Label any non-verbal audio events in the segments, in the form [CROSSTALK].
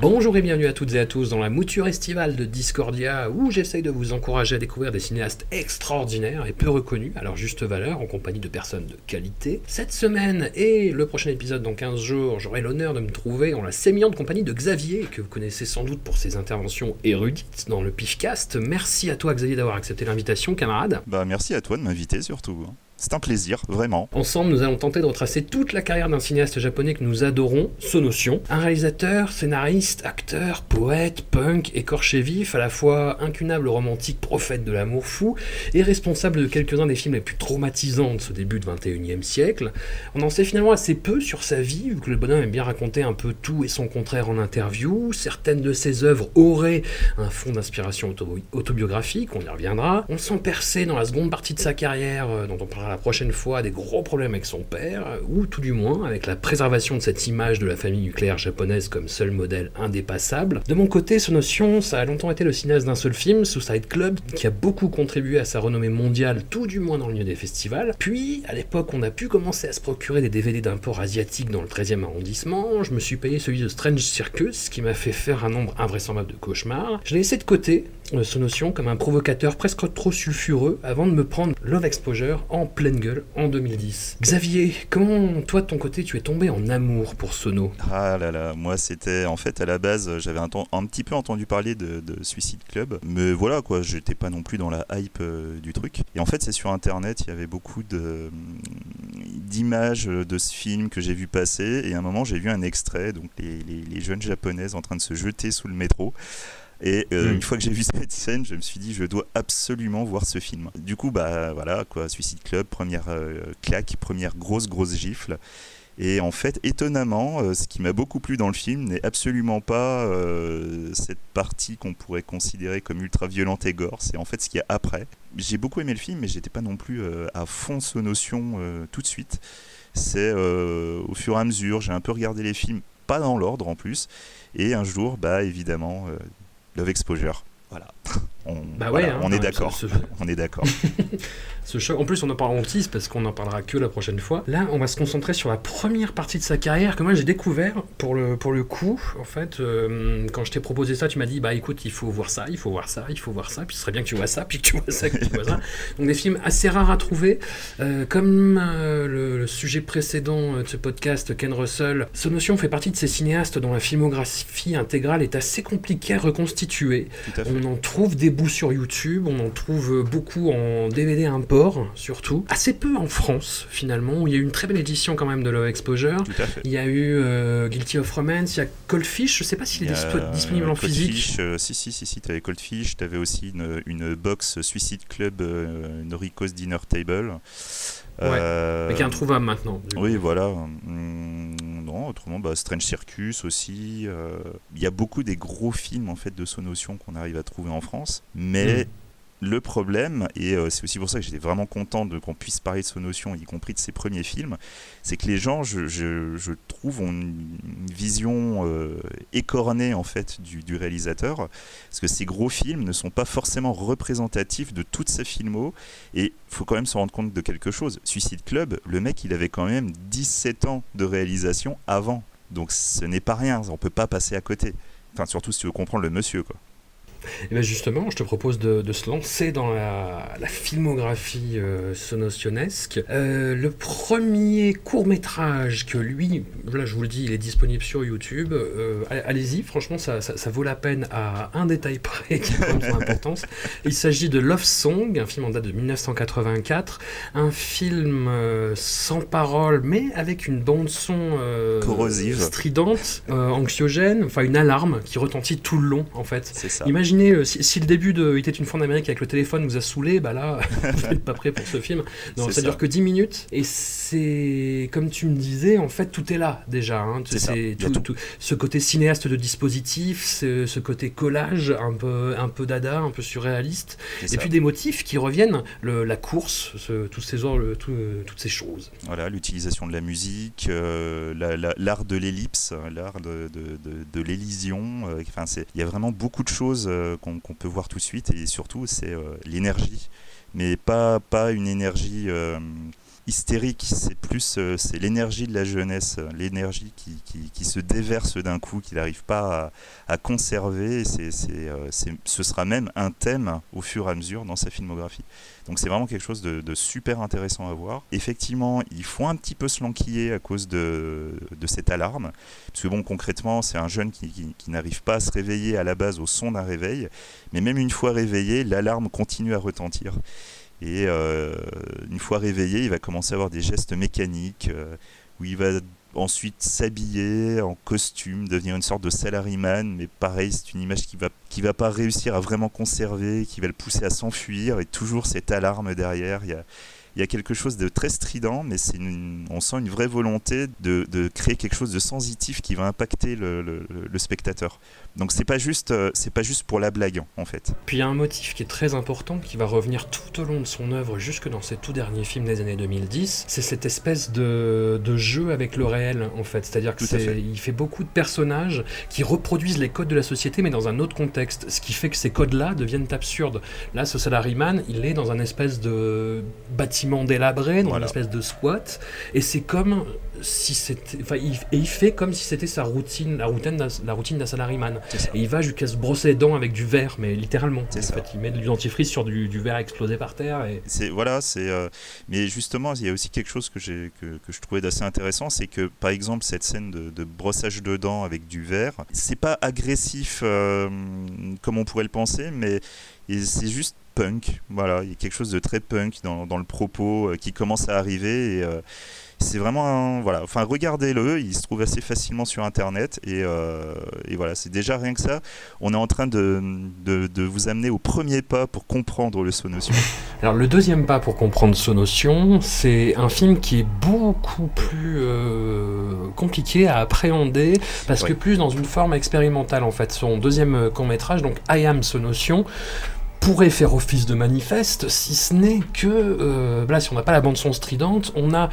Bonjour et bienvenue à toutes et à tous dans la mouture estivale de Discordia où j'essaye de vous encourager à découvrir des cinéastes extraordinaires et peu reconnus à leur juste valeur en compagnie de personnes de qualité. Cette semaine et le prochain épisode dans 15 jours, j'aurai l'honneur de me trouver en la sémillante compagnie de Xavier que vous connaissez sans doute pour ses interventions érudites dans le Pifcast. Merci à toi Xavier d'avoir accepté l'invitation camarade. Bah merci à toi de m'inviter surtout. C'est un plaisir, vraiment. Ensemble, nous allons tenter de retracer toute la carrière d'un cinéaste japonais que nous adorons, Sonotion. Un réalisateur, scénariste, acteur, poète, punk, écorché vif, à la fois incunable romantique, prophète de l'amour fou, et responsable de quelques-uns des films les plus traumatisants de ce début de 21e siècle. On en sait finalement assez peu sur sa vie, vu que le bonhomme aime bien raconter un peu tout et son contraire en interview. Certaines de ses œuvres auraient un fond d'inspiration auto- autobiographique, on y reviendra. On sent percer dans la seconde partie de sa carrière, euh, dont on parlera la prochaine fois, des gros problèmes avec son père, ou tout du moins avec la préservation de cette image de la famille nucléaire japonaise comme seul modèle indépassable. De mon côté, ce notion, ça a longtemps été le cinéaste d'un seul film, Suicide Club, qui a beaucoup contribué à sa renommée mondiale, tout du moins dans le milieu des festivals. Puis, à l'époque, on a pu commencer à se procurer des DVD d'import asiatique dans le 13e arrondissement. Je me suis payé celui de Strange Circus, qui m'a fait faire un nombre invraisemblable de cauchemars. Je l'ai laissé de côté, ce notion, comme un provocateur presque trop sulfureux, avant de me prendre Love Exposure en pleine gueule en 2010. Xavier, comment toi de ton côté tu es tombé en amour pour Sono? Ah là là, moi c'était en fait à la base, j'avais un, petit peu entendu parler de, de Suicide Club, mais voilà quoi, j'étais pas non plus dans la hype euh, du truc. Et en fait, c'est sur internet, il y avait beaucoup de d'images de ce film que j'ai vu passer, et à un moment j'ai vu un extrait, donc les jeunes japonaises en train de se jeter sous le métro. Et euh, Mm. une fois que j'ai vu [LAUGHS] cette scène, je me suis dit, je dois absolument voir ce film. Du coup, bah voilà, quoi, Suicide Club, première euh, claque, première grosse, grosse gifle. Et en fait, étonnamment, euh, ce qui m'a beaucoup plu dans le film n'est absolument pas euh, cette partie qu'on pourrait considérer comme ultra violente et gore. C'est en fait ce qu'il y a après. J'ai beaucoup aimé le film, mais j'étais pas non plus euh, à fond ce notion tout de suite. C'est au fur et à mesure, j'ai un peu regardé les films, pas dans l'ordre en plus. Et un jour, bah évidemment, Love Exposure. Voilà. On, Bah ouais, hein, on est d'accord. ce- On est d'accord. [LAUGHS] Ce choc. En plus, on en parle en tease parce qu'on en parlera que la prochaine fois. Là, on va se concentrer sur la première partie de sa carrière que moi j'ai découvert pour le, pour le coup. En fait, euh, quand je t'ai proposé ça, tu m'as dit bah écoute, il faut voir ça, il faut voir ça, il faut voir ça, puis ce serait bien que tu vois ça, puis que tu vois ça, que tu vois ça. [LAUGHS] Donc des films assez rares à trouver. Euh, comme euh, le, le sujet précédent de ce podcast, Ken Russell, ce notion fait partie de ces cinéastes dont la filmographie intégrale est assez compliquée à reconstituer. Tout à fait. On en trouve des bouts sur YouTube, on en trouve beaucoup en DVD import, surtout. Assez peu en France, finalement, où il y a eu une très belle édition quand même de Love Exposure. Tout à fait. Il y a eu euh, Guilty of Romance, il y a Cold Fish, je sais pas s'il est dispo- disponible en Cold physique. Fish, euh, si, si, si, si, tu avais Cold Fish, tu avais aussi une, une box Suicide Club euh, Noriko's Dinner Table. Euh, Mais qui est introuvable maintenant. coup. Oui, voilà. Hum, non, autrement, bah, Strange Circus aussi. euh, Il y a beaucoup des gros films en fait de Sonotion qu'on arrive à trouver en France, mais Mm. Le problème, et euh, c'est aussi pour ça que j'étais vraiment content de qu'on puisse parler de Sonotion, y compris de ses premiers films, c'est que les gens, je, je- je trouve, ont une vision euh, écornée en fait du, du réalisateur, parce que ces gros films ne sont pas forcément représentatifs de toute sa filmo, et faut quand même se rendre compte de quelque chose. Suicide Club, le mec, il avait quand même 17 ans de réalisation avant. Donc ce n'est pas rien, on peut pas passer à côté. Enfin, surtout si tu veux comprendre le monsieur, quoi. Et bien justement, je te propose de, de se lancer dans la, la filmographie euh. Euh, le premier court métrage que lui, là je vous le dis, il est disponible sur YouTube. Euh, Allez-y, franchement, ça, ça, ça, vaut la peine à un détail [LAUGHS] près qui a son importance. Il s'agit de Love Song, un film en date de 1984, un film euh, sans parole, mais avec une bande son corrosive, stridente, anxiogène, enfin une alarme qui retentit tout le long en fait. C'est ça. Imaginez euh, si, si, le début de Il était une fois en Amérique avec le téléphone vous a saoulé, bah là, [LAUGHS] vous [LAUGHS] n'êtes pas prêt pour ce film. Non, ça, ça, dure que 10 minutes et c'est comme tu me disais, en fait, tout est là déjà. Hein. C'est tout, tout. Tout, ce côté cinéaste de dispositif, ce, ce, côté collage un peu, un peu dada, un peu surréaliste, et ça. puis des motifs qui reviennent, le, la course, ce, tous ces le, tout, euh, toutes ces choses. Voilà, l'utilisation de la musique, euh, l'art la, de l'ellipse, l'art de, de, de, de l'élision. Euh, enfin, il y a vraiment beaucoup de choses qu'on qu peut voir tout de suite et surtout c'est l'énergie mais pas, pas une énergie hystérique, c'est plus euh, c'est l'énergie de la jeunesse, l'énergie qui, qui, qui, se déverse d'un coup, qu'il n'arrive pas à, à conserver. C'est, c'est, euh, ce sera même un thème au fur et à mesure dans sa filmographie. Donc c'est vraiment quelque chose de, de, super intéressant à voir. Effectivement, il faut un petit peu se lanquiller à cause de, de cette alarme. Parce que bon, concrètement, c'est un jeune qui, qui n'arrive pas à se réveiller à la base au son d'un réveil. Mais même une fois réveillé, l'alarme continue à retentir. Et euh, une fois réveillé, il va commencer à avoir des gestes mécaniques euh, où il va ensuite s'habiller en costume, devenir une sorte de salaryman, mais pareil, c'est une image qui va qui va pas réussir à vraiment conserver, qui va le pousser à s'enfuir, et toujours cette alarme derrière. Il y a, il y a quelque chose de très strident, mais c'est on sent une vraie volonté de, de, créer quelque chose de sensitif qui va impacter le, le spectateur. Donc c'est pas juste, c'est pas juste pour la blague en fait. Puis il y a un motif qui est très important, qui va revenir tout au long de son œuvre, jusque dans ses tout derniers films des années 2010. C'est cette espèce de, de, jeu avec le réel en fait. C'est-à-dire que fait. il fait beaucoup de personnages qui reproduisent les codes de la société, mais dans un autre contexte. Ce qui fait que ces codes-là deviennent absurdes. Là, ce salaryman, il est dans un espèce de bâtiment délabré, dans voilà. une espèce de squat, et c'est comme si c'était, enfin, il, et il fait comme si c'était sa routine, la routine, la routine d'un salaryman. Et il va jusqu'à se brosser les dents avec du verre, mais littéralement. En fait, il met de dentifrice sur du, du, verre explosé par terre. Et... C'est voilà, c'est. Euh, mais justement, il y a aussi quelque chose que j'ai que, que, je trouvais d'assez intéressant, c'est que par exemple cette scène de, de, brossage de dents avec du verre, c'est pas agressif euh, comme on pourrait le penser, mais c'est juste punk. Voilà, il y a quelque chose de très punk dans, dans le propos euh, qui commence à arriver et c'est vraiment un, voilà. Enfin regardez-le il se trouve assez facilement sur internet et, euh, et voilà c'est déjà rien que ça. On est en train de, de, de, vous amener au premier pas pour comprendre le Sonotion. [LAUGHS] Alors le deuxième pas pour comprendre Sonotion c'est un film qui est beaucoup plus euh, compliqué à appréhender parce ouais. que plus dans une forme expérimentale en fait. Son deuxième court métrage donc I Am Sonotion pourrait faire office de manifeste, si ce n'est que, euh, si on n'a pas la bande-son stridente, on a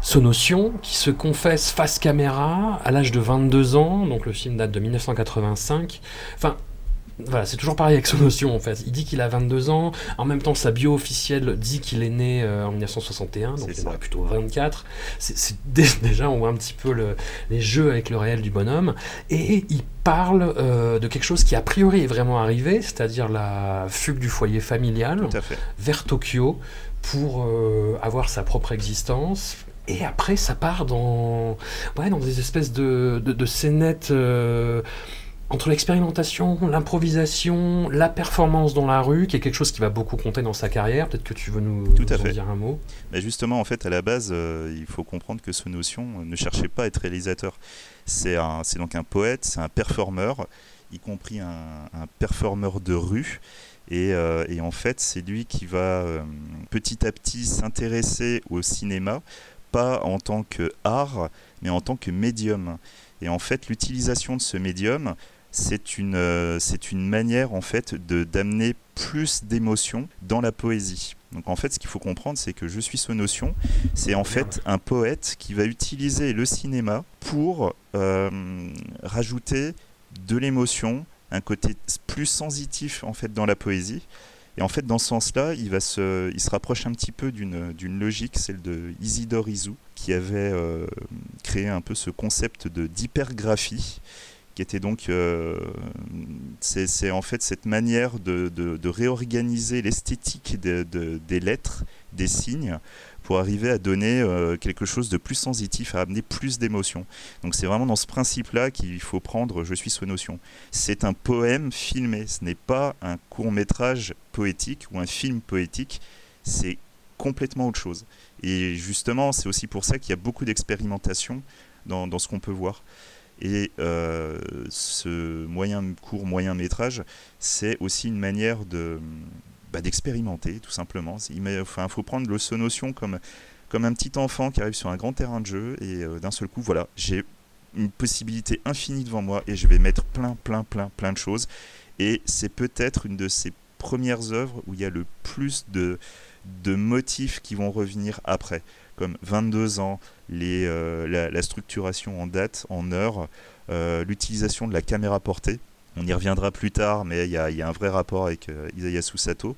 Sonotion qui se confesse face caméra à l'âge de 22 ans, donc le film date de 1985. Enfin, voilà, c'est toujours pareil avec son notion en fait. Il dit qu'il a 22 ans, en même temps sa bio officielle dit qu'il est né euh, en 1961, donc il aurait plutôt 24. C'est [LAUGHS] déjà on voit un petit peu le, les jeux avec le réel du bonhomme, et il parle euh, de quelque chose qui a priori est vraiment arrivé, c'est-à-dire la fugue du foyer familial vers Tokyo pour euh, avoir sa propre existence, et après, ça part dans, ouais, dans des espèces de, de, de scénettes euh, entre l'expérimentation, l'improvisation, la performance dans la rue, qui est quelque chose qui va beaucoup compter dans sa carrière. Peut-être que tu veux nous, Tout à nous fait. en dire un mot. Mais justement, en fait, à la base, euh, il faut comprendre que ce notion ne cherchait pas à être réalisateur. C'est donc un poète, c'est un performeur, y compris un, un performeur de rue. Et, euh, et, en fait, c'est lui qui va euh, petit à petit s'intéresser au cinéma, pas en tant que art, mais en tant que médium. Et en fait, l'utilisation de ce médium, c'est une, euh, c'est une manière en fait de d'amener plus d'émotion dans la poésie. Donc en fait, ce qu'il faut comprendre, c'est que Je suis ce notion, c'est en fait un poète qui va utiliser le cinéma pour euh, rajouter de l'émotion, un côté plus sensitif en fait dans la poésie. Et en fait, dans ce sens-là, il, va se, il se rapproche un petit peu d'une logique, celle de Isidore Isou, qui avait euh, créé un peu ce concept d'hypergraphie, qui était donc euh, c'est en fait cette manière de, de, réorganiser l'esthétique de, des lettres, des signes pour arriver à donner euh, quelque chose de plus sensitif, à amener plus d'émotion. Donc c'est vraiment dans ce principe-là qu'il faut prendre Je suis sous notion. C'est un poème filmé, ce n'est pas un court métrage poétique ou un film poétique, c'est complètement autre chose. Et justement, c'est aussi pour ça qu'il y a beaucoup d'expérimentation dans, ce qu'on peut voir. Et euh, ce moyen court, moyen métrage, c'est aussi une manière de bah, d'expérimenter, tout simplement. Il faut prendre le Sonotion comme, comme un petit enfant qui arrive sur un grand terrain de jeu et euh, d'un seul coup, voilà, j'ai une possibilité infinie devant moi et je vais mettre plein, plein, plein, plein de choses. Et c'est peut-être une de ces premières œuvres où il y a le plus de, de motifs qui vont revenir après, comme 22 ans, les, euh, la, structuration en date, en heure, euh, l'utilisation de la caméra portée. On y reviendra plus tard, mais il y, a un vrai rapport avec euh, Isayasu Sato.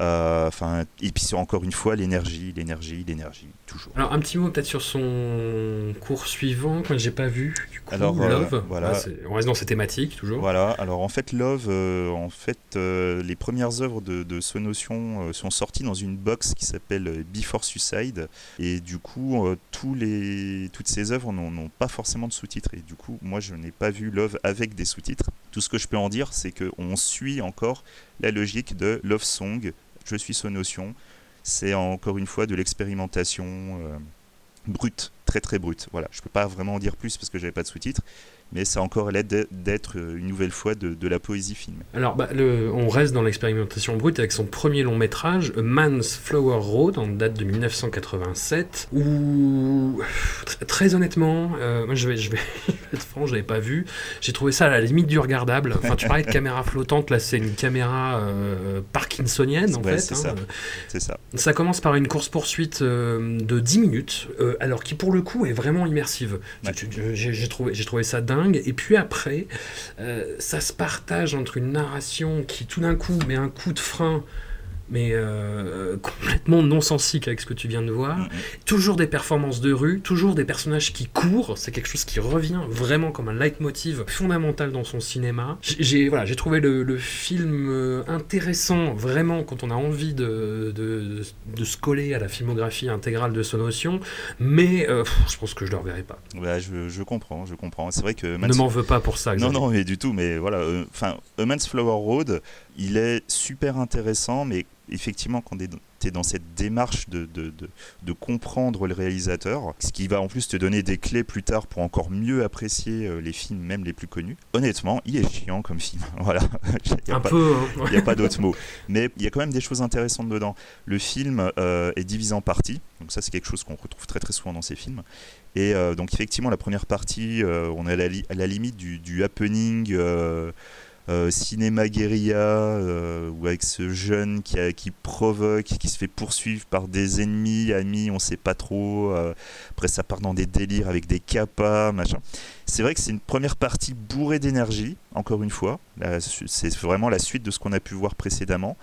Euh, enfin, et puis encore une fois, l'énergie, l'énergie, l'énergie, toujours. Alors un petit mot peut-être sur son cours suivant que j'ai pas vu. Du coup, alors Love. voilà. on reste dans ces thématiques toujours. Voilà. Alors en fait, Love, en fait, les premières œuvres de, de ce notion sont sorties dans une box qui s'appelle Before Suicide, et du coup, tous les, toutes ces œuvres n'ont pas forcément de sous-titres. Et du coup, moi, je n'ai pas vu Love avec des sous-titres. Tout ce que je peux en dire, c'est qu'on suit encore la logique de Love Song, Je suis notion. C'est encore une fois de l'expérimentation euh, brute, très très brute. Voilà, je peux pas vraiment en dire plus parce que j'avais pas de sous-titres, mais ça a encore l'aide d'être euh, une nouvelle fois de, la poésie filmée. Alors, bah, le, on reste dans l'expérimentation brute avec son premier long métrage, A Man's Flower Road, en date de 1987, où, très, honnêtement, euh, moi je vais, [LAUGHS] je vais être franc, je l'avais pas vu, j'ai trouvé ça à la limite du regardable. Enfin, tu parlais de caméra flottante, là c'est une caméra euh, parkinsonienne en fait. C'est ça. Hein. ça. Ça commence par une course-poursuite de 10 minutes, alors qui pour le coup est vraiment immersive. J'ai trouvé, trouvé ça dingue et puis après, euh, ça se partage entre une narration qui tout d'un coup met un coup de frein mais euh, complètement non-sensique avec ce que tu viens de voir. Mm-hmm. Toujours des performances de rue, toujours des personnages qui courent, c'est quelque chose qui revient vraiment comme un leitmotiv fondamental dans son cinéma. J'ai voilà, trouvé le, film euh, intéressant, vraiment, quand on a envie de, de, de, se coller à la filmographie intégrale de Sonotion, mais euh, je pense que je ne le reverrai pas. Bah, je, je, comprends, je comprends. C'est vrai que... Ne m'en veux pas pour ça. Non, non, mais du tout, mais voilà. Enfin, A Man's Flower Road, il est super intéressant, mais effectivement, quand tu es dans cette démarche de, de, de, comprendre le réalisateur, ce qui va en plus te donner des clés plus tard pour encore mieux apprécier euh, les films, même les plus connus, honnêtement, il est chiant comme film. [LAUGHS] voilà. [LAUGHS] il Un peu. Hein. N'y a pas d'autre mot. Mais il y a quand même des choses intéressantes dedans. Le film euh, est divisé en parties. Donc ça, c'est quelque chose qu'on retrouve très très souvent dans ces films. Et euh, donc effectivement, la première partie, on est à la, à la limite du, du happening euh, cinéma guérilla, euh, ou avec ce jeune qui, qui provoque, qui se fait poursuivre par des ennemis, amis, on sait pas trop. Euh, après, ça part dans des délires avec des capas, machin. C'est vrai que c'est une première partie bourrée d'énergie, encore une fois. C'est vraiment la suite de ce qu'on a pu voir précédemment.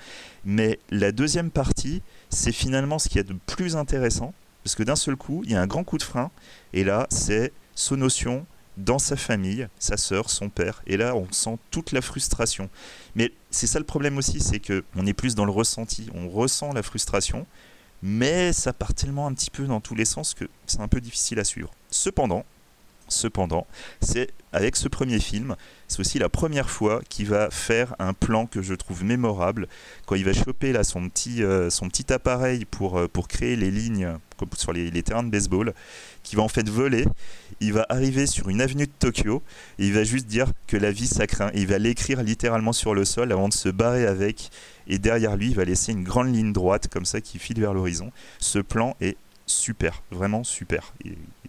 Mais la deuxième partie, c'est finalement ce qui est de plus intéressant. Parce que d'un seul coup, il y a un grand coup de frein. Et là, c'est notion dans sa famille, sa sœur, son père. Et là, on sent toute la frustration. Mais c'est ça le problème aussi, c'est que on est plus dans le ressenti. On ressent la frustration, mais ça part tellement un petit peu dans tous les sens que c'est un peu difficile à suivre. Cependant, cependant, c'est avec ce premier film, c'est aussi la première fois qu'il va faire un plan que je trouve mémorable quand il va choper là son petit, euh, appareil pour, euh, pour créer les lignes comme sur les, les, terrains de baseball, qui va en fait voler. Il va arriver sur une avenue de Tokyo et il va juste dire que la vie ça craint. il va l'écrire littéralement sur le sol avant de se barrer avec. Et derrière lui, il va laisser une grande ligne droite comme ça qui file vers l'horizon. Ce plan est super, vraiment super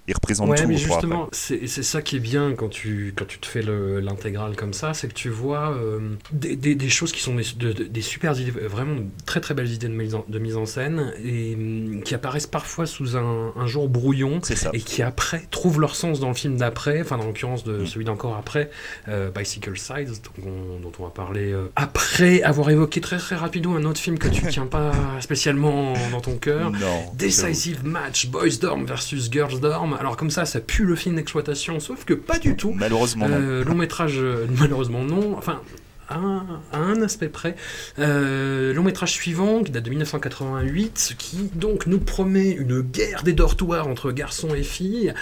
il représente ouais, tout. Mais justement, c'est ça qui est bien quand tu, quand tu te fais l'intégrale comme ça, c'est que tu vois euh, des, des, choses qui sont des, des, super idées, vraiment très très belles idées de mise en, de mise en scène et mm, qui apparaissent parfois sous un, un jour brouillon et qui après trouvent leur sens dans le film d'après, enfin dans l'occurrence de mm. celui d'encore après, euh, Bicycle Sides, dont on, va parler euh, après avoir évoqué très très rapidement un autre film que tu [LAUGHS] tiens pas spécialement dans ton cœur, Decisive match Boys Dorm versus Girls Dorm. Alors comme ça, ça pue le film d'exploitation, sauf que pas du tout. Malheureusement, non. Euh, long métrage, euh, [LAUGHS] malheureusement non. Enfin, à un, à un aspect près. Euh, long métrage suivant, qui date de 1988, qui donc nous promet une guerre des dortoirs entre garçons et filles,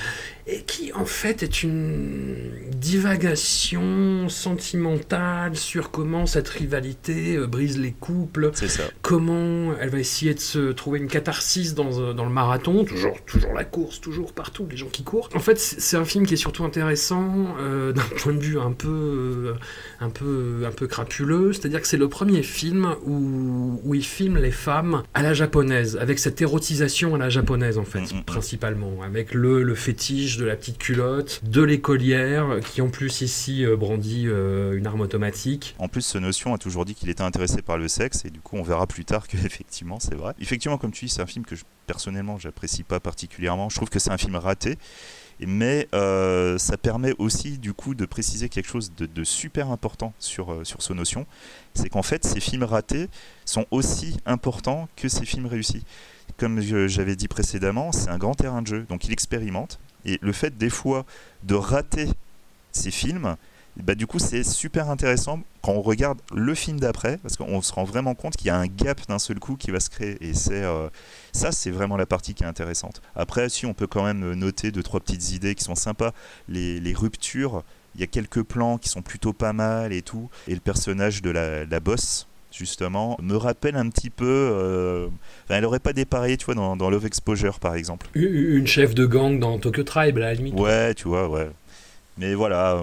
et qui en fait est une divagation sentimentale sur comment cette rivalité euh, brise les couples, ça. comment elle va essayer de se trouver une catharsis dans, euh, dans le marathon, toujours, toujours la course, toujours partout, les gens qui courent. En fait, c'est un film qui est surtout intéressant euh, d'un point de vue un peu, un peu, un peu crapuleux, c'est-à-dire que c'est le premier film où, où il filme les femmes à la japonaise, avec cette érotisation à la japonaise en fait, Mm, mm, mm. principalement, avec le, le fétiche de la petite culotte, de l'écolière, qui en plus ici euh, brandit euh, une arme automatique. En plus, ce notion a toujours dit qu'il était intéressé par le sexe, et du coup, on verra plus tard que [LAUGHS] effectivement, c'est vrai. Effectivement, comme tu dis, c'est un film que je- personnellement, j'apprécie pas particulièrement. Je trouve que c'est un film raté, mais euh, ça permet aussi, du coup, de préciser quelque chose de, super important sur, sur ce notion. C'est qu'en fait, ces films ratés sont aussi importants que ces films réussis. Comme j'avais dit précédemment, c'est un grand terrain de jeu, donc il expérimente. Et le fait, des fois, de rater ces films, bah, du coup, c'est super intéressant quand on regarde le film d'après, parce qu'on se rend vraiment compte qu'il y a un gap d'un seul coup qui va se créer. Et c'est euh, ça, c'est vraiment la partie qui est intéressante. Après, si on peut quand même noter deux, trois petites idées qui sont sympas, les, ruptures, il y a quelques plans qui sont plutôt pas mal et tout. Et le personnage de la, la boss, justement, me rappelle un petit peu. euh, enfin, elle aurait pas dépareillé, tu vois, dans, dans Love Exposure, par exemple. Une chef de gang dans Tokyo Tribe, à la limite. Ouais, tu vois, ouais. Mais voilà,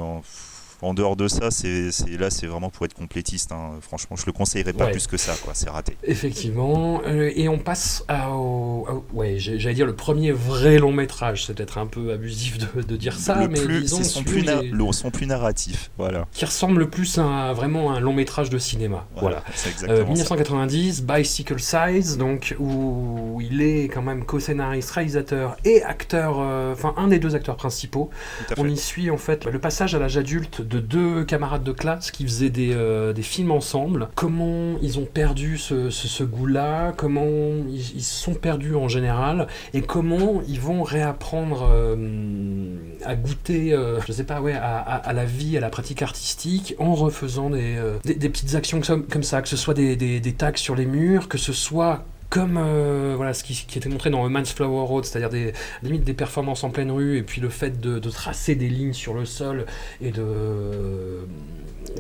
en dehors de ça, c'est là, c'est vraiment pour être complétiste. hein. Franchement, je le conseillerais pas Ouais. plus que ça, quoi. C'est raté. Effectivement. Euh, et on passe à, au, ouais, j'ai- j'allais dire le premier vrai long métrage. C'est peut-être un peu abusif de, de dire ça, le mais plus, disons son plus, na- des- le- son plus narratif. Voilà. qui ressemble le plus à vraiment à un long métrage de cinéma. Voilà. C'est Euh, exactement ça. 1990, Bicycle Size, donc où il est quand même co-scénariste, réalisateur et acteur, euh, enfin un des deux acteurs principaux. À On y suit en fait le passage à l'âge adulte de deux camarades de classe qui faisaient des, euh, films ensemble. Comment ils ont perdu ce, goût-là, comment ils, ils sont perdus en général, et comment ils vont réapprendre euh, à goûter, euh, je sais pas, ouais, à, la vie, à la pratique artistique, en refaisant des, des, petites actions comme, ça, que ce soit des, des tags sur les murs, que ce soit comme euh, voilà ce qui, qui était montré dans Man's Flower Road, c'est-à-dire des limite des performances en pleine rue et puis le fait de, tracer des lignes sur le sol et de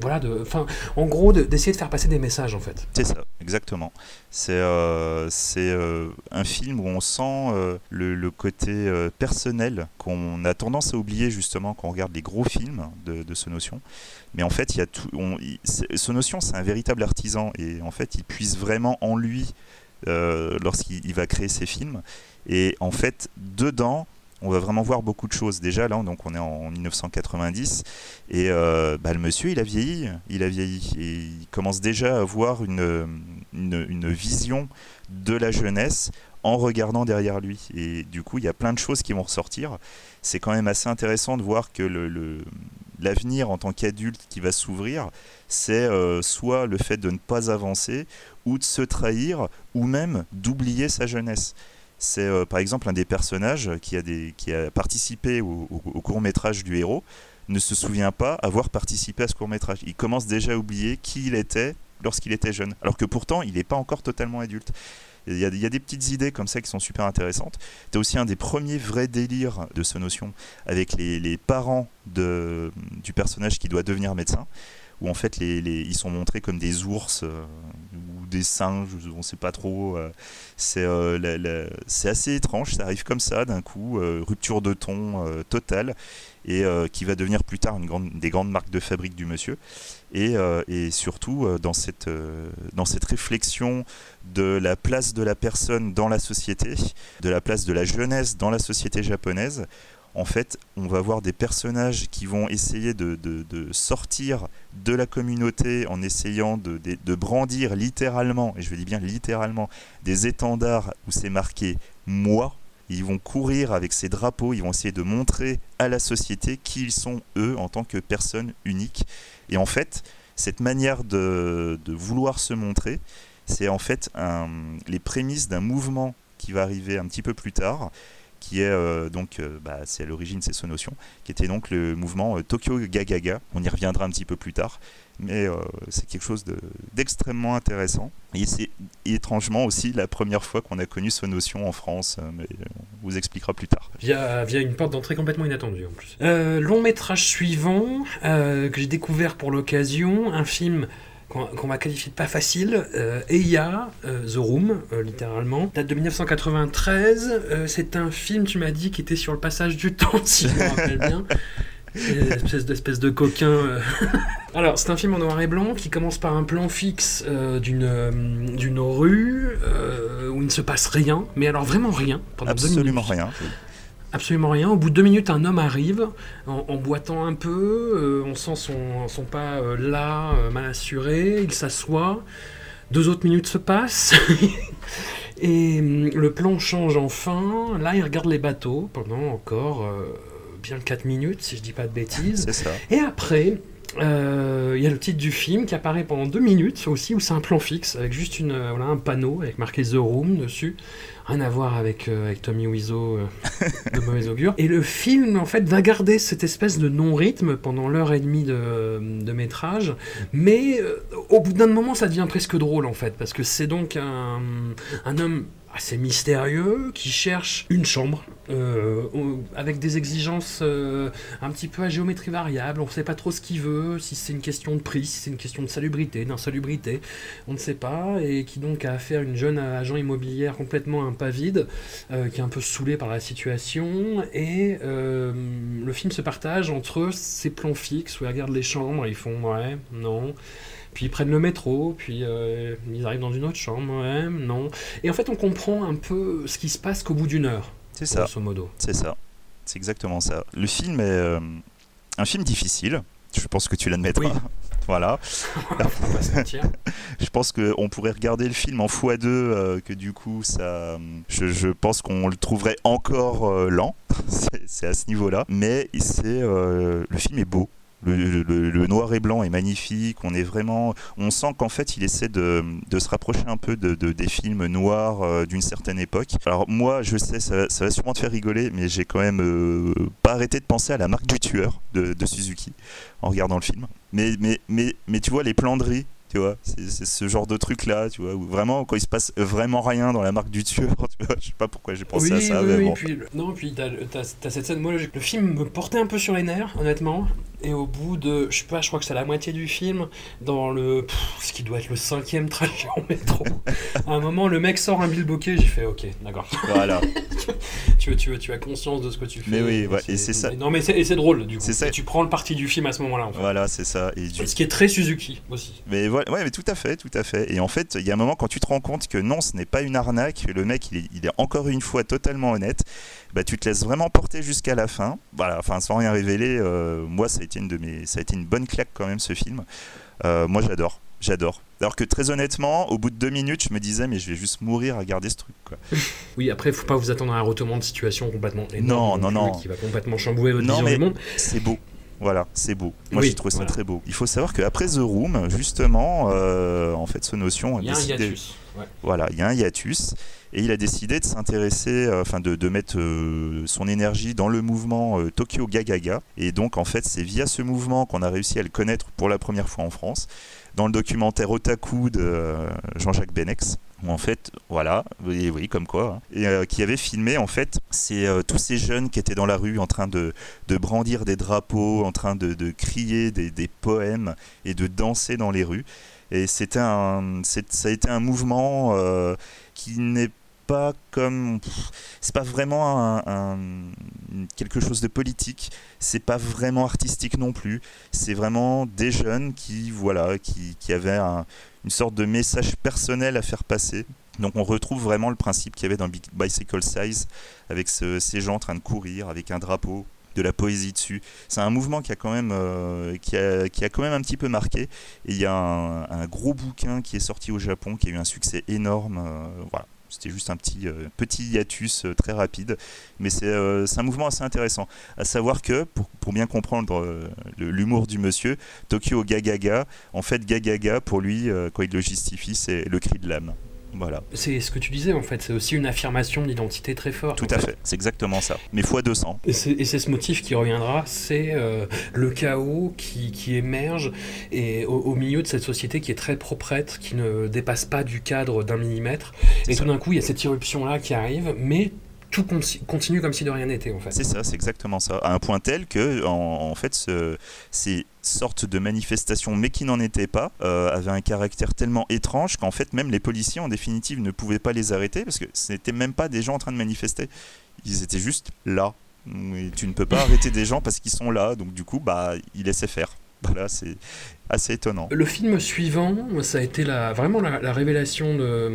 voilà de enfin en gros de- d'essayer de faire passer des messages en fait. C'est ça, exactement. C'est euh, c'est, euh, un film où on sent le, côté personnel qu'on a tendance à oublier justement quand on regarde les gros films de, de ce notion. Mais en fait, il y a tout. ce notion, c'est un véritable artisan et en fait, il puise vraiment en lui lorsqu'il il va créer ses films. Et en fait, dedans, on va vraiment voir beaucoup de choses. Déjà, là, donc on est en 1990 et euh, bah, le monsieur, il a vieilli, il a vieilli et il commence déjà à avoir une, une vision de la jeunesse en regardant derrière lui. Et du coup, il y a plein de choses qui vont ressortir. C'est quand même assez intéressant de voir que le, le- l'avenir en tant qu'adulte qui va s'ouvrir, c'est euh, soit le fait de ne pas avancer, ou de se trahir, ou même d'oublier sa jeunesse. C'est euh, par exemple un des personnages qui a, des, qui a participé au- au court métrage du héros ne se souvient pas avoir participé à ce court métrage. Il commence déjà à oublier qui il était lorsqu'il était jeune, alors que pourtant il n'est pas encore totalement adulte. Il y, a, des petites idées comme ça qui sont super intéressantes. Tu as aussi un des premiers vrais délires de ce notion avec les, parents de, du personnage qui doit devenir médecin, où en fait ils sont montrés comme des ours euh, ou des singes, on ne sait pas trop. euh, c'est euh, c'est assez étrange, ça arrive comme ça d'un coup, rupture de ton totale, et qui va devenir plus tard une des grandes marques de fabrique du monsieur. Et, euh, et surtout euh, dans, cette, euh, dans cette réflexion de la place de la personne dans la société, de la place de la jeunesse dans la société japonaise, en fait, on va voir des personnages qui vont essayer de, de- sortir de la communauté en essayant de- de brandir littéralement, et je dis bien littéralement, des étendards où c'est marqué moi. Ils vont courir avec ces drapeaux, ils vont essayer de montrer à la société qui ils sont eux en tant que personnes uniques. Et en fait, cette manière de, vouloir se montrer, c'est en fait les prémices d'un mouvement qui va arriver un petit peu plus tard qui est euh, donc, euh, bah, c'est à l'origine, c'est notion qui était donc le mouvement euh, Tokyo Gagaga. On y reviendra un petit peu plus tard, mais c'est quelque chose d'extrêmement intéressant. Et c'est étrangement aussi la première fois qu'on a connu notion en France, mais on vous expliquera plus tard. Via, via une porte d'entrée complètement inattendue en plus. long métrage suivant, que j'ai découvert pour l'occasion, un film qu'on va qualifier de pas facile, euh, Eya, euh, The Room, euh, littéralement, date de 1993. c'est un film, tu m'as dit, qui était sur le passage du [LAUGHS] temps, si je me rappelle bien. espèce d'espèce de coquin. [LAUGHS] Alors, c'est un film en noir et blanc qui commence par un plan fixe d'une rue où il ne se passe rien, mais alors vraiment rien pendant Absolument rien. Absolument rien. Au bout de deux minutes, un homme arrive en, boitant un peu. Euh, on sent son, son pas euh, là, euh, mal assuré. Il s'assoit. Deux autres minutes se passent. [LAUGHS] et hum, le plan change enfin. Là, il regarde les bateaux pendant encore bien quatre minutes, si je dis pas de bêtises. Ça. Et après, il y a le titre du film qui apparaît pendant deux minutes aussi, où c'est un plan fixe, avec juste une, voilà, un panneau avec marqué The Room dessus rien à voir avec, euh, avec Tommy Wiseau euh, [LAUGHS] de mauvais augure. Et le film, en fait, va garder cette espèce de non-rythme pendant l'heure et demie de, de métrage, mais euh, au bout d'un moment, ça devient presque drôle, en fait, parce que c'est donc un, un homme assez mystérieux qui cherche une chambre euh, avec des exigences euh, un petit peu à géométrie variable. On ne sait pas trop ce qu'il veut, si c'est une question de prix, si c'est une question de salubrité, d'insalubrité, on ne sait pas. Et qui donc a affaire à une jeune agent immobilière complètement impavide, euh, qui est un peu saoulée par la situation. Et le film se partage entre ces plans fixes où ils regardent les chambres, ils font ouais, non. Puis ils prennent le métro, puis ils arrivent dans une autre chambre, ouais, non. Et en fait, on comprend un peu ce qui se passe qu'au bout d'une heure. C'est ça. C'est ça. C'est exactement ça. Le film est euh, un film difficile. Je pense que tu l'admettras. [LAUGHS] voilà. [LAUGHS] [LAUGHS] je pense qu'on pourrait regarder le film en x2, euh, que du coup, ça, je, pense qu'on le trouverait encore euh, lent. c'est à ce niveau-là. Mais c'est le film est beau. Le, noir et blanc est magnifique. On est vraiment, on sent qu'en fait, il essaie de, se rapprocher un peu de, des films noirs euh, d'une certaine époque. Alors moi, je sais, ça, va sûrement te faire rigoler, mais j'ai quand même euh, pas arrêté de penser à la marque du tueur de, Suzuki en regardant le film. Mais, mais, mais, mais tu vois, les plans de riz tu vois c'est ce genre de truc là tu vois où vraiment quand il se passe vraiment rien dans la marque du tueur [LAUGHS] tu vois je sais pas pourquoi j'ai pensé à ça oui, mais bon. puis, non puis t'as as, cette scène moi le film me portait un peu sur les nerfs honnêtement et au bout de, je sais pas, je crois que c'est la moitié du film, dans le, ce qui doit être le cinquième trajet en métro, [LAUGHS] à un moment, le mec sort un bilboquet, j'ai fait, ok, d'accord. Voilà. [LAUGHS] tu, tu, tu, as conscience de ce que tu fais. Mais oui, et c'est ça. Non, mais c'est drôle, du coup. Ça. tu prends le parti du film à ce moment-là. En fait. Voilà, c'est ça. Et Ce qui est très Suzuki aussi. Mais voilà, ouais, mais tout à fait, tout à fait. Et en fait, il y a un moment quand tu te rends compte que non, ce n'est pas une arnaque, le mec, il est, il est encore une fois totalement honnête bah, tu te laisses vraiment porter jusqu'à la fin. Voilà, enfin, sans rien révéler, euh, moi, ça a, été une de mes, ça a été une bonne claque quand même ce film. Euh, moi, j'adore. J'adore. Alors que très honnêtement, au bout de deux minutes, je me disais, mais je vais juste mourir à regarder ce truc. Quoi. [LAUGHS] oui, après, il faut pas vous attendre à un retournement de situation complètement énorme. Non, non, non. Qui va complètement chambouler votre non, vision du monde. C'est beau. Voilà, c'est beau. Moi, j'ai trouvé ça très beau. Il faut savoir qu'après The Room, justement, euh, en fait, ce notion. Il y a un hiatus. Voilà, il y a un hiatus et il a décidé de s'intéresser, euh, enfin de, mettre euh, son énergie dans le mouvement euh, Tokyo Gagaga. Et donc en fait c'est via ce mouvement qu'on a réussi à le connaître pour la première fois en France, dans le documentaire Otaku de Jean-Jacques Benex. Où en fait, voilà, oui, oui comme quoi, hein. et qui avait filmé en fait c'est tous ces jeunes qui étaient dans la rue en train de, brandir des drapeaux, en train de, crier des, des, poèmes et de danser dans les rues. Et un, ça a été un mouvement qui n'est comme c'est pas vraiment un, quelque chose de politique c'est pas vraiment artistique non plus c'est vraiment des jeunes qui voilà qui, avaient une sorte de message personnel à faire passer donc on retrouve vraiment le principe qu'il y avait dans Bicycle Size avec ces gens en train de courir avec un drapeau de la poésie dessus. C'est un mouvement qui a quand même euh, qui, a, quand même un petit peu marqué. Et il y a un, gros bouquin qui est sorti au Japon qui a eu un succès énorme. Euh. C'était juste un petit, euh, petit hiatus euh, très rapide. Mais euh, c'est un mouvement assez intéressant. À savoir que, pour, pour bien comprendre l'humour du monsieur, Tokyo Gagaga, en fait, Gagaga, pour lui, quand il le justifie, c'est le cri de l'âme. Voilà. C'est ce que tu disais en fait, c'est aussi une affirmation d'identité très forte. Tout à fait, c'est exactement ça. Mais fois 200. Et c'est et c'est ce motif qui reviendra, c'est euh, le chaos qui, qui émerge et au, au milieu de cette société qui est très proprette, qui ne dépasse pas du cadre d'un millimètre. C'est Et ça. tout d'un coup, il y a cette irruption-là qui arrive, mais tout con- continue comme si de rien n'était en fait. C'est ça, c'est exactement ça. À un point tel que, en, en fait, ce- ces sortes de manifestations, mais qui n'en étaient pas, euh, avaient un caractère tellement étrange qu'en fait, même les policiers, en définitive, ne pouvaient pas les arrêter parce que ce n'étaient même pas des gens en train de manifester. Ils étaient juste là. Et tu ne peux pas arrêter des gens parce qu'ils sont là. Donc, du coup, bah, ils laissaient faire. Voilà, c'est assez étonnant. Le film suivant, ça a été la, vraiment la, la révélation de,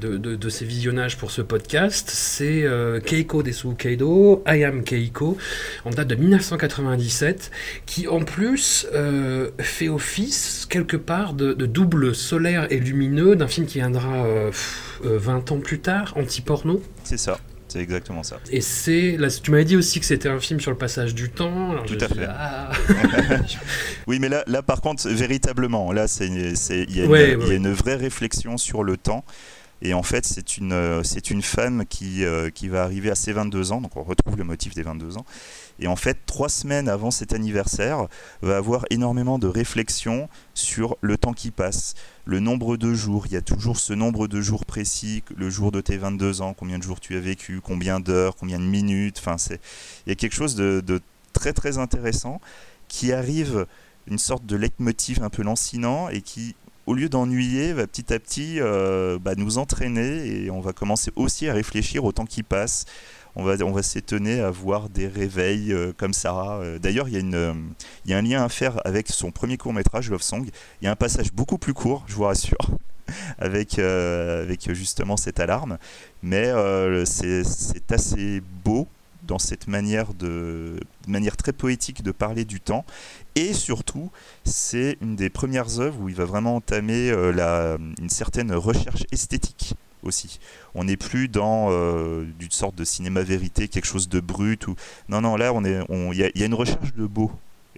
de, de- de ces visionnages pour ce podcast. C'est euh, Keiko Desu Keido, I Am Keiko, en date de 1997, qui en plus euh, fait office quelque part de, double solaire et lumineux d'un film qui viendra euh, pff, euh, 20 ans plus tard, anti-porno. C'est ça. C'est exactement ça. Et c'est, là, tu m'avais dit aussi que c'était un film sur le passage du temps. Alors Tout à fait. là, ah. [LAUGHS] [LAUGHS] Oui, mais là, là par contre, véritablement, là, il y, a Ouais, y une vraie réflexion sur le temps. Et en fait, c'est une, euh, c'est une femme qui, euh, qui va arriver à ses 22 ans, donc on retrouve le motif des 22 ans. Et en fait, trois semaines avant cet anniversaire, va avoir énormément de réflexions sur le temps qui passe, le nombre de jours. Il y a toujours ce nombre de jours précis, le jour de tes 22 ans, combien de jours tu as vécu, combien d'heures, combien de minutes. Enfin, c'est, il y a quelque chose de, très très intéressant qui arrive une sorte de leitmotiv un peu lancinant et qui, au lieu d'ennuyer, va petit à petit euh, bah, nous entraîner et on va commencer aussi à réfléchir au temps qui passe. On va, on va s'étonner à voir des réveils euh, comme ça. Euh, D'ailleurs, il y, a une, euh, il y a un lien à faire avec son premier court métrage, Love Song. Il y a un passage beaucoup plus court, je vous rassure, [LAUGHS] avec, justement cette alarme. Mais c'est assez beau dans cette manière très poétique de parler du temps. Et surtout, c'est une des premières œuvres où il va vraiment entamer une certaine recherche esthétique aussi. On n'est plus dans euh, une sorte de cinéma vérité, quelque chose de brut. Ou... Non, non, là, on est, on- il y, il y a une recherche de beau.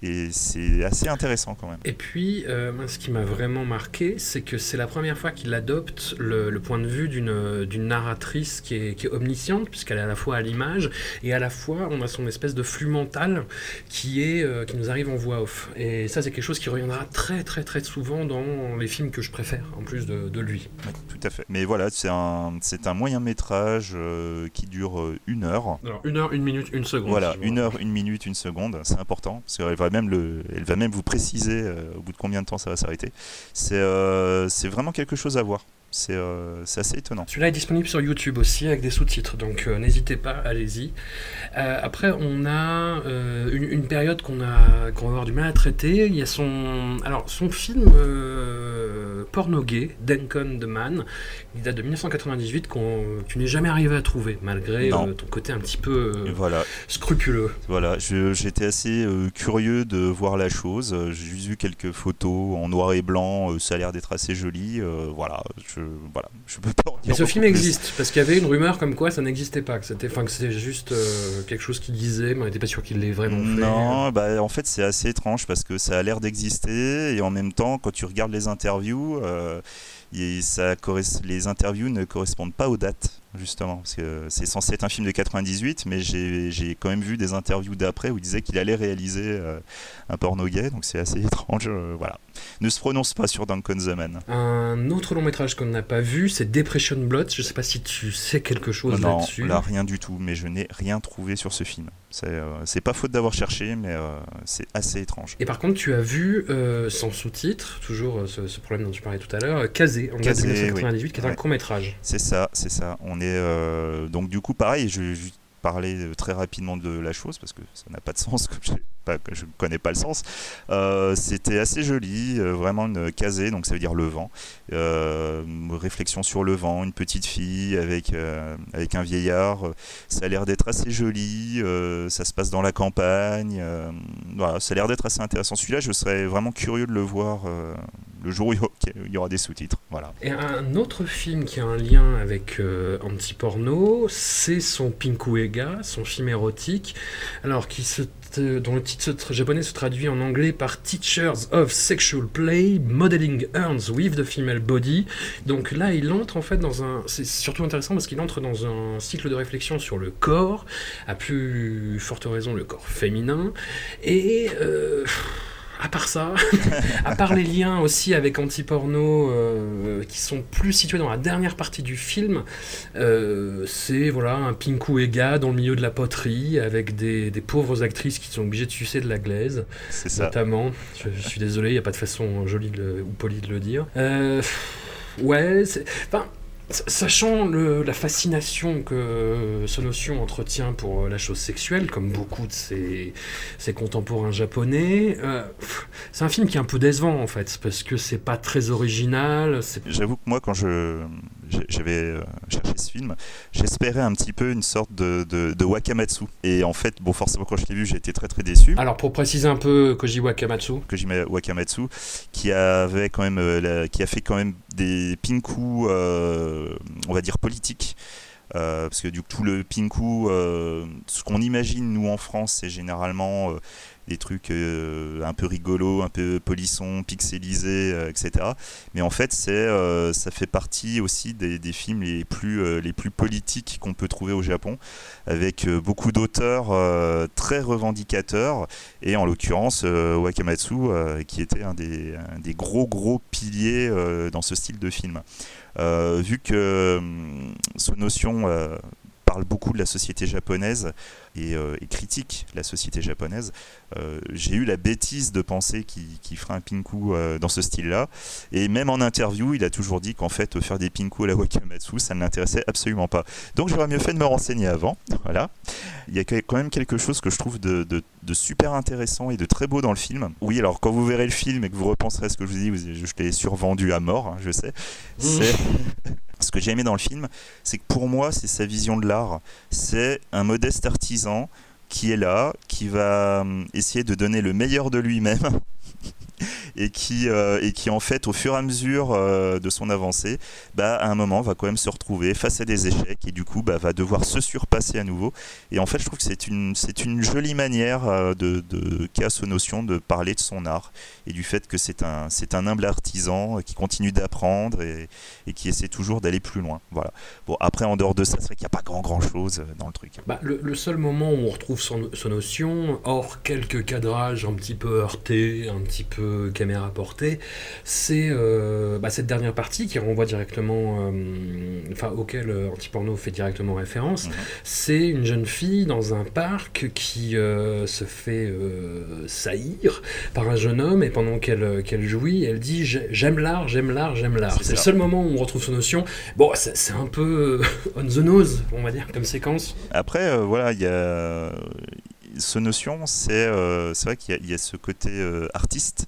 Et c'est assez intéressant quand même. Et puis, euh, moi, ce qui m'a vraiment marqué, c'est que c'est la première fois qu'il adopte le, le point de vue d'une d'une narratrice qui est, qui est omnisciente, puisqu'elle est à la fois à l'image, et à la fois, on a son espèce de flux mental qui, est, euh, qui nous arrive en voix off. Et ça, c'est quelque chose qui reviendra très, très, très souvent dans les films que je préfère, en plus de, de lui. Tout à fait. Mais voilà, c'est un, c'est un moyen métrage euh, qui dure une heure. Alors, une heure, une minute, une seconde. Voilà, si une heure, une minute, une seconde, c'est important parce qu'elle va elle va même vous préciser euh, au bout de combien de temps ça va s'arrêter. C'est, euh, c'est vraiment quelque chose à voir. C'est, euh, c'est assez étonnant. Celui-là est disponible sur YouTube aussi avec des sous-titres, donc euh, n'hésitez pas, allez-y. Euh, après, on a une, une période qu'on qu'on va avoir du mal à traiter. Il y a son alors son film porno gay, Duncan the Man, il date de 1998 qu'on tu n'es jamais arrivé à trouver malgré ton côté un petit peu voilà, scrupuleux. voilà. J'étais assez curieux de voir la chose. J'ai juste vu quelques photos en noir et blanc. ça a l'air d'être assez joli. voilà, je, voilà, je peux pas en dire Mais ce film plus. existe parce qu'il y avait une rumeur comme quoi ça n'existait pas, que c'était enfin que c'était juste euh, quelque chose qu'il disait, mais on n'était pas sûr qu'il l'ait vraiment fait. Non, bah, en fait c'est assez étrange parce que ça a l'air d'exister et en même temps quand tu regardes les interviews, euh, ça les interviews ne correspondent pas aux dates justement parce que c'est censé être un film de 98 mais j'ai quand même vu des interviews d'après où il disait qu'il allait réaliser euh, un porno gay donc c'est assez [LAUGHS] étrange voilà. Ne se prononce pas sur Duncan the Man. Un autre long métrage qu'on n'a pas vu, c'est Depression Blood. Je sais pas si tu sais quelque chose non, là-dessus. là rien du tout mais je n'ai rien trouvé sur ce film. C'est euh, pas faute d'avoir cherché mais euh, c'est assez étrange. Et par contre, tu as vu, euh, sans sous-titres, toujours euh, ce, ce problème dont tu parlais tout à l'heure, Kazé, en Kazé, 1998, qui est un Ouais. court-métrage. C'est ça, c'est ça. On est donc du coup pareil. Je vais juste parler très rapidement de la chose parce que ça n'a pas de sens comme je je connais pas le sens. Euh, C'était assez joli, euh, vraiment une casée, donc ça veut dire le vent. Euh, réflexion sur le vent, une petite fille avec avec un vieillard. Ça a l'air d'être assez joli. ça se passe dans la campagne. ça a l'air d'être assez intéressant. Celui-là, je serais vraiment curieux de le voir. le jour où il y aura des sous-titres. Voilà. Et un autre film qui a un lien avec anti-porno, c'est son Pinku Ega, son film érotique, alors qui se dont le titre japonais se traduit en anglais par Teachers of Sexual Play, Modeling Earns with the Female Body. Donc là, il entre en fait dans un. C'est surtout intéressant parce qu'il entre dans un cycle de réflexion sur le corps, à plus forte raison le corps féminin. Et. Euh, à part ça, [LAUGHS] à part les liens aussi avec anti-porno euh, qui sont plus situés dans la dernière partie du film, euh, c'est voilà un Pinku Ega dans le milieu de la poterie avec des, pauvres actrices qui sont obligées de sucer de la glaise. Ça. Notamment, je, suis désolé, il n'y a pas de façon jolie ou polie de le dire. Euh, ouais, c'est. Enfin, Sachant la fascination que Sonotion entretient pour la chose sexuelle, comme beaucoup de ses, contemporains japonais, euh, c'est un film qui est un peu décevant en fait, parce que c'est pas très original. J'avoue que moi, quand je, j'avais euh, cherché ce film, j'espérais un petit peu une sorte de, de, Wakamatsu. Et en fait, bon, forcément, quand je l'ai vu, j'ai été très très déçu. Alors, pour préciser un peu Koji Wakamatsu. Koji Wakamatsu, qui avait quand même, euh, qui a fait quand même des pinku, euh, on va dire politiques. parce que du coup, tout le pinku, ce qu'on imagine nous en France, c'est généralement des trucs euh, un peu rigolos, un peu polissons, pixelisés, euh, etc. Mais en fait, c'est, euh, ça fait partie aussi des, des films les plus, les plus politiques qu'on peut trouver au Japon, avec beaucoup d'auteurs très revendicateurs, et en l'occurrence Wakamatsu, qui était un des, des, gros gros piliers dans ce style de film. vu que ce notion parle beaucoup de la société japonaise et, euh, critique la société japonaise, euh, j'ai eu la bêtise de penser qu'il ferait un pinku euh, dans ce style-là. Et même en interview, il a toujours dit qu'en fait, faire des pinku à la Wakamatsu, ça ne l'intéressait absolument pas. Donc j'aurais mieux fait de me renseigner avant. [LAUGHS] Voilà. Il y a quand même quelque chose que je trouve de, super intéressant et de très beau dans le film. Oui, alors quand vous verrez le film et que vous repenserez à ce que je vous dis, je, l'ai survendu à mort, hein, je sais. [LAUGHS] Ce que j'ai aimé dans le film, c'est que pour moi, c'est sa vision de l'art. C'est un modeste artisan qui est là, qui va hum, essayer de donner le meilleur de lui-même et qui, euh, et qui en fait au fur et à mesure euh, de son avancée, bah, à un moment va quand même se retrouver face à des échecs et du coup bah, va devoir se surpasser à nouveau. Et en fait je trouve que c'est une, c'est une jolie manière euh, de, de qu'a ce notion de parler de son art et du fait que c'est un, c'est un humble artisan qui continue d'apprendre et, qui essaie toujours d'aller plus loin. Voilà. Bon après en dehors de ça, c'est vrai qu'il n'y a pas grand grand chose dans le truc. Bah, le, seul moment où on retrouve son, son notion, hors quelques cadrages un petit peu heurtés, un petit peu caméra portée, c'est euh, bah, cette dernière partie qui renvoie directement, euh, enfin auquel euh, Antiporno fait directement référence. Mhm. C'est une jeune fille dans un parc qui se fait saillir par un jeune homme et pendant qu'elle qu'elle jouit, elle dit j'aime l'art, j'aime l'art, j'aime l'art. C'est le seul moment où on retrouve son notion. Bon, c'est un peu [LAUGHS] on the nose, on va dire, comme séquence. Après, voilà, il y a ce notion, c'est vrai qu'il y, a ce côté artiste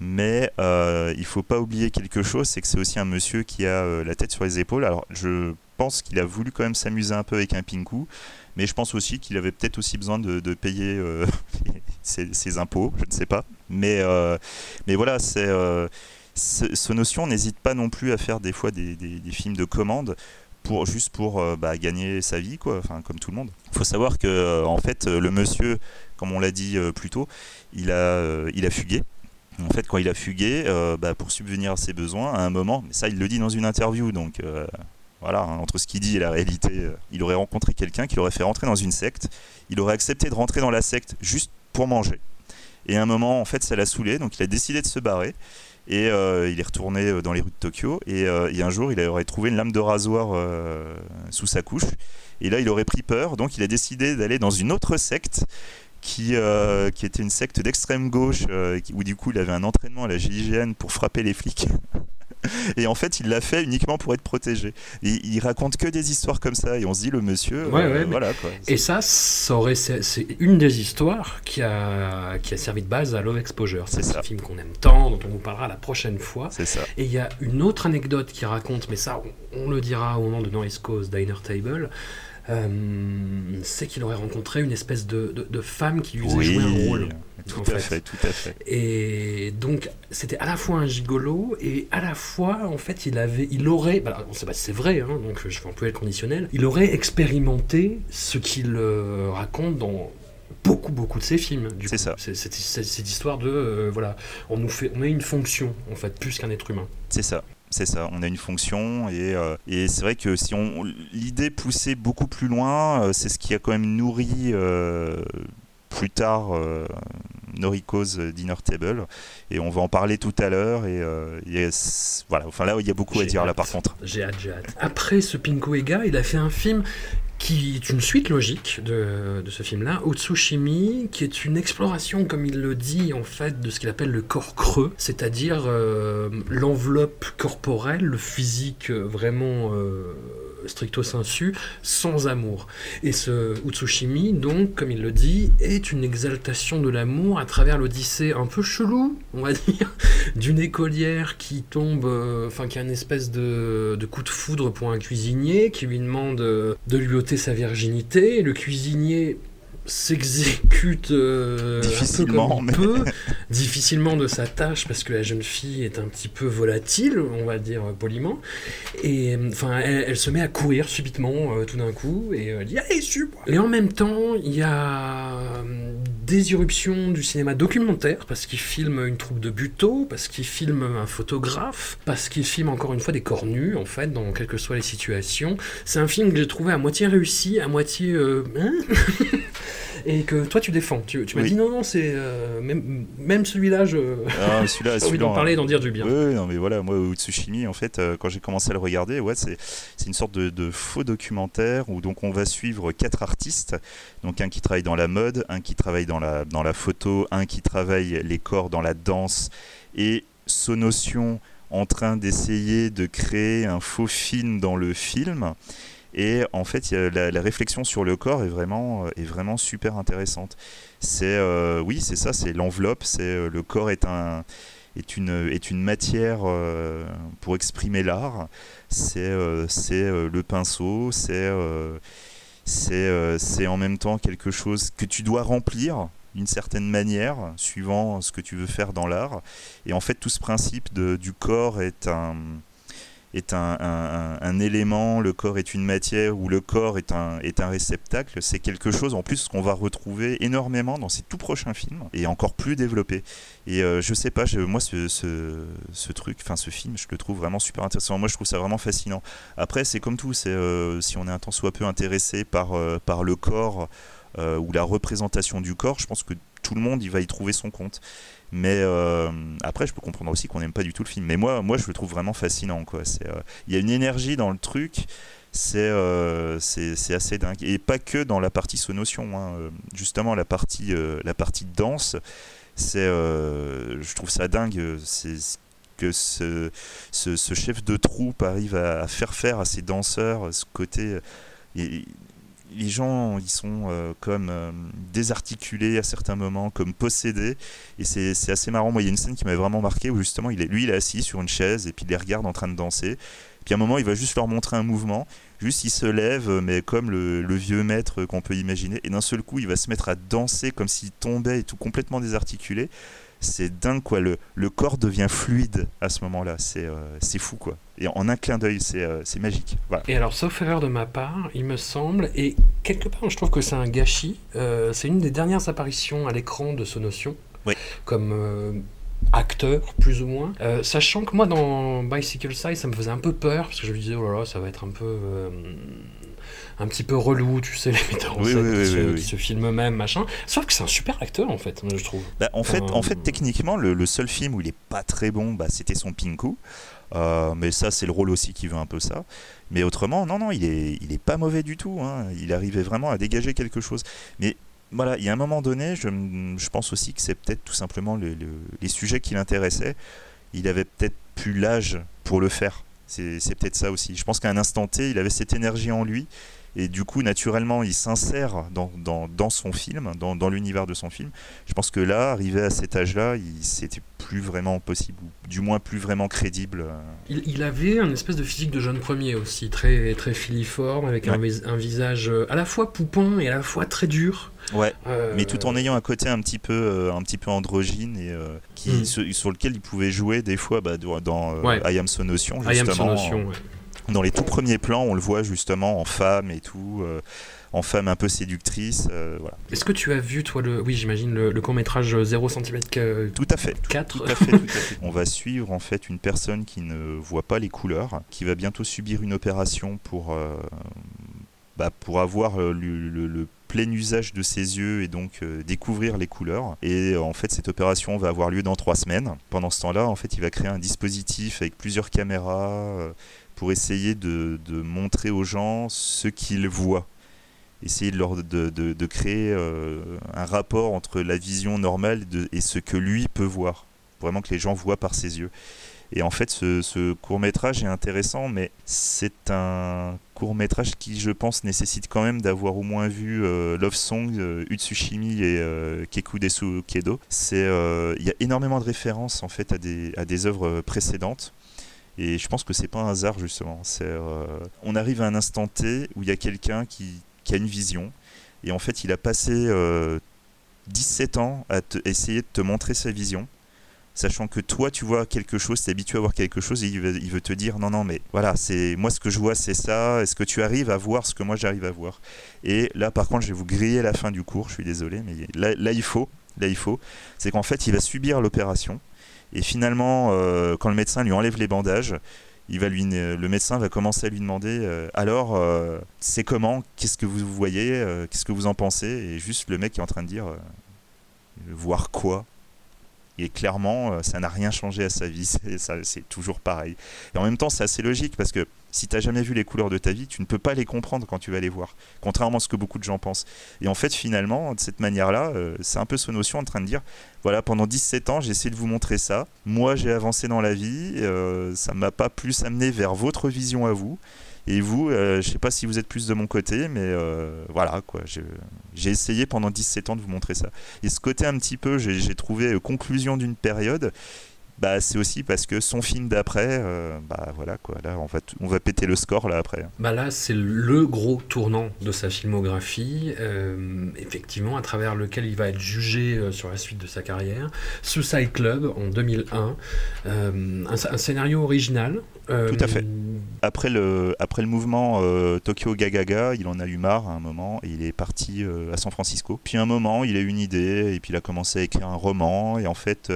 mais euh, il faut pas oublier quelque chose, c'est que c'est aussi un monsieur qui a euh, la tête sur les épaules. Alors je pense qu'il a voulu quand même s'amuser un peu avec un pinku, mais je pense aussi qu'il avait peut-être aussi besoin de, payer euh, [LAUGHS] ses, impôts, je ne sais pas. Mais, euh, mais voilà, c'est ce notion n'hésite pas non plus à faire des fois des, films de commande. Pour, juste pour bah, gagner sa vie, quoi, enfin, comme tout le monde. Il faut savoir que en fait, le monsieur, comme on l'a dit plus tôt, il a, il a fugué. En fait, quand il a fugué, euh, bah, pour subvenir à ses besoins, à un moment, mais ça il le dit dans une interview, donc euh, voilà, hein, entre ce qu'il dit et la réalité, euh, il aurait rencontré quelqu'un qui l'aurait fait rentrer dans une secte, il aurait accepté de rentrer dans la secte juste pour manger. Et à un moment, en fait, ça l'a saoulé, donc il a décidé de se barrer. Et il est retourné dans les rues de Tokyo. Et, et, un jour, il aurait trouvé une lame de rasoir sous sa couche. Et là, il aurait pris peur. Donc, il a décidé d'aller dans une autre secte qui, euh, qui était une secte d'extrême gauche, euh, où du coup il avait un entraînement à la GIGN pour frapper les flics. [LAUGHS] et en fait, il l'a fait uniquement pour être protégé. Et il raconte que des histoires comme ça, et on se dit le monsieur, euh, voilà quoi. Et ça, ça c'est une des histoires qui a, qui a servi de base à Love Exposure. C'est un film qu'on aime tant, dont on vous parlera la prochaine fois. C'est ça. Et il y a une autre anecdote qui raconte, mais ça, on, le dira au moment de Norris Cause Diner Table. Euh, c'est qu'il aurait rencontré une espèce de, de- de femme qui lui faisait Oui, jouer un rôle. tout en à fait. fait, tout à fait. Et donc, c'était à la fois un gigolo et à la fois, en fait, il avait, il aurait, bah, on sait pas si c'est vrai, hein, donc je vais employer le conditionnel, il aurait expérimenté ce qu'il euh, raconte dans beaucoup, beaucoup de ses films. C'est ça. C'est cette histoire de, euh, voilà, on nous fait, on a une fonction, en fait, plus qu'un être humain. C'est ça. C'est ça, on a une fonction et, euh, et c'est vrai que si on l'idée poussée beaucoup plus loin, euh, c'est ce qui a quand même nourri euh, plus tard Noriko's Dinner Table et on va en parler tout à l'heure et, voilà, enfin là il y a beaucoup à dire là par contre. J'ai hâte, j'ai hâte. Après ce Pinko Ega, il a fait un film qui est une suite logique de, ce film-là, Otsushimi, qui est une exploration, comme il le dit, en fait, de ce qu'il appelle le corps creux, c'est-à-dire euh, l'enveloppe corporelle, le physique euh, vraiment euh, stricto sensu, sans amour. Et ce Utsushimi, donc, comme il le dit, est une exaltation de l'amour à travers l'odyssée un peu chelou, on va [LAUGHS] dire, d'une écolière qui tombe, euh, enfin qui a une espèce de, de coup de foudre pour un cuisinier, qui lui demande euh, de lui ôter sa virginité. Le cuisinier s'exécute euh, un peu Difficilement, comme il mais- peut, difficilement de sa tâche parce que la jeune fille est un petit peu volatile, on va dire euh, poliment. Et euh, enfin, elle, elle se met à courir subitement euh, tout d'un coup et elle dit allez suis-moi. Et en même temps, il y a des irruptions du cinéma documentaire parce qu'il filme une troupe de buteaux, parce qu'il filme un photographe, parce qu'il filme encore une fois des corps nus en fait dans quelles que soient les situations. C'est un film que j'ai trouvé à moitié réussi, à moitié euh, hein? [LAUGHS] et que toi tu défends. Tu, tu m'as Oui. dit non non c'est euh, même même celui-là je Ah, celui-là, [LAUGHS] d'en parler, et d'en dire du bien. Oui, non, mais voilà, moi, Utsushimi, en fait, euh, quand j'ai commencé à le regarder, ouais, c'est c'est une sorte de, de faux documentaire où donc on va suivre quatre artistes, donc un qui travaille dans la mode, un qui travaille dans la, dans la photo, un qui travaille les corps dans la danse, et Sonotion en train d'essayer de créer un faux film dans le film. Et en fait, la, réflexion sur le corps est vraiment, euh, est vraiment super intéressante. C'est, euh, oui, c'est ça, c'est l'enveloppe, c'est euh, le corps est un, est une, est une matière pour exprimer l'art. C'est euh, le pinceau, c'est c'est en même temps quelque chose que tu dois remplir d'une certaine manière, suivant ce que tu veux faire dans l'art. Et en fait, tout ce principe de, du corps est un est un, un- élément, le corps est une matière ou le corps est un, est un réceptacle, c'est quelque chose en plus qu'on va retrouver énormément dans ses tout prochains films et encore plus développé. Et euh, je sais pas, je- moi ce, ce, ce truc, enfin ce film, je le trouve vraiment super intéressant. Moi je trouve ça vraiment fascinant. Après c'est comme tout, c'est euh, si on est un tant soit peu intéressé par, euh, par le corps euh, ou la représentation du corps, je pense que tout le monde il va y trouver son compte. Mais euh, après, je peux comprendre aussi qu'on n'aime pas du tout le film. Mais moi, moi, je le trouve vraiment fascinant. euh, Il y a une énergie dans le truc. C'est, euh, c'est, c'est assez dingue. Et pas que dans la partie sonotion. hein. Justement, la partie, la partie danse, c'est, je trouve ça dingue. C'est ce que ce, ce, ce chef de troupe arrive à, faire faire à ses danseurs, ce côté. Les gens, ils sont euh, comme euh, désarticulés à certains moments, comme possédés. Et c'est assez marrant. Moi, il y a une scène qui m'avait vraiment marqué où justement, il est, lui, il est assis sur une chaise et puis il les regarde en train de danser. Puis à un moment, il va juste leur montrer un mouvement. Juste, il se lève, mais comme le vieux maître qu'on peut imaginer. Et d'un seul coup, il va se mettre à danser comme s'il tombait et tout complètement désarticulé. C'est dingue, quoi. Le, le corps devient fluide à ce moment-là. C'est euh, fou, quoi. Et en un clin d'œil, c'est euh, magique. Voilà. Et alors, sauf erreur de ma part, il me semble, et quelque part, je trouve que c'est un gâchis. euh, c'est une des dernières apparitions à l'écran de Sonotion, Oui. comme acteur, plus ou moins. Euh, sachant que moi, dans Bicycle Size, ça me faisait un peu peur, parce que je me disais, oh là là, ça va être un peu. euh, un petit peu relou, tu sais, les metteurs en Oui, scène oui, qui, oui, se, qui se filment même, machin. Sauf que c'est un super acteur, en fait, je trouve. Bah, en, fait, Euh, en fait, techniquement, le, le seul film où il est pas très bon, bah, c'était son Pinku. Euh, mais ça, c'est le rôle aussi qui veut un peu ça. Mais autrement, non, non, il est, il est pas mauvais du tout. hein. Il arrivait vraiment à dégager quelque chose. Mais voilà, il y a un moment donné, je, je pense aussi que c'est peut-être tout simplement le- le- les sujets qui l'intéressaient. Il avait peut-être plus l'âge pour le faire. C'est peut-être ça aussi. Je pense qu'à un instant T, il avait cette énergie en lui. Et du coup, naturellement, il s'insère dans, dans, dans, son film, dans, dans l'univers de son film. Je pense que là, arrivé à cet âge-là, c'était plus vraiment possible, ou du moins plus vraiment crédible. Il, il, avait un espèce de physique de jeune premier aussi, très, très filiforme, avec ouais. un, un, visage à la fois poupon et à la fois très dur. Ouais, euh... mais tout en ayant un côté un petit peu, euh, un petit peu androgyne et euh, qui, mm. sur, sur, lequel il pouvait jouer des fois bah, dans euh, ouais. I Am Sonotion, justement. I Am Sonotion, ouais. Dans les tout premiers plans, on le voit justement en femme et tout en femme un peu séductrice. Euh, voilà. Est-ce que tu as vu, toi, le, oui, j'imagine, le, le, court-métrage 0 cm Tout à fait. 4 tout à fait, tout à [LAUGHS] fait. On va suivre en fait une personne qui ne voit pas les couleurs, qui va bientôt subir une opération pour, euh, bah, pour avoir le, le, le plein usage de ses yeux et donc euh, découvrir les couleurs. Et euh, en fait, cette opération va avoir lieu dans trois semaines. Pendant ce temps-là, en fait, il va créer un dispositif avec plusieurs caméras euh, pour essayer de, de, montrer aux gens ce qu'ils voient. Essayer de, leur, de, de créer euh, un rapport entre la vision normale et ce que lui peut voir. Vraiment que les gens voient par ses yeux. Et en fait, ce, ce court métrage est intéressant, mais c'est un court métrage qui, je pense, nécessite quand même d'avoir au moins vu euh, Love Song, euh, Utsushimi et euh, Kekudesu Kedo. C'est, il y a énormément de références en fait à des, à des œuvres précédentes. Et je pense que c'est pas un hasard justement. C'est, on arrive à un instant T où il y a quelqu'un qui, a une vision. Et en fait, il a passé 17 ans à essayer de te montrer sa vision sachant que toi tu vois quelque chose, tu es habitué à voir quelque chose et il veut, te dire non non mais voilà, c'est moi ce que je vois c'est ça, est-ce que tu arrives à voir ce que moi j'arrive à voir? Et là par contre, je vais vous griller la fin du cours, je suis désolé mais là il faut, là il faut, c'est qu'en fait, il va subir l'opération et finalement euh, quand le médecin lui enlève les bandages, il va lui, le médecin va commencer à lui demander euh, alors euh, c'est comment, qu'est-ce que vous voyez, qu'est-ce que vous en pensez? Et juste le mec est en train de dire voir quoi? Et clairement, ça n'a rien changé à sa vie, [LAUGHS] c'est toujours pareil. Et en même temps, c'est assez logique parce que si tu n'as jamais vu les couleurs de ta vie, tu ne peux pas les comprendre quand tu vas les voir, contrairement à ce que beaucoup de gens pensent. Et en fait, finalement, de cette manière-là, euh, c'est un peu ce notion en train de dire, voilà, pendant 17 ans, j'ai essayé de vous montrer ça. Moi, j'ai avancé dans la vie, euh, ça m'a pas plus amené vers votre vision à vous. Et vous, euh, je sais pas si vous êtes plus de mon côté, mais euh, voilà, quoi. J'ai essayé pendant 17 ans de vous montrer ça. Et ce côté un petit peu, j'ai trouvé euh, conclusion d'une période. Bah, c'est aussi parce que son film d'après, euh, bah voilà quoi, là on va, on va péter le score là après. Bah là c'est le gros tournant de sa filmographie, euh, effectivement à travers lequel il va être jugé euh, sur la suite de sa carrière. Suicide Club en 2001, euh, un, un, scénario original. Tout à fait. Après le, après le mouvement Tokyo Gagaga, il en a eu marre à un moment et il est parti à San Francisco. Puis un moment il a eu une idée et puis il a commencé à écrire un roman et en fait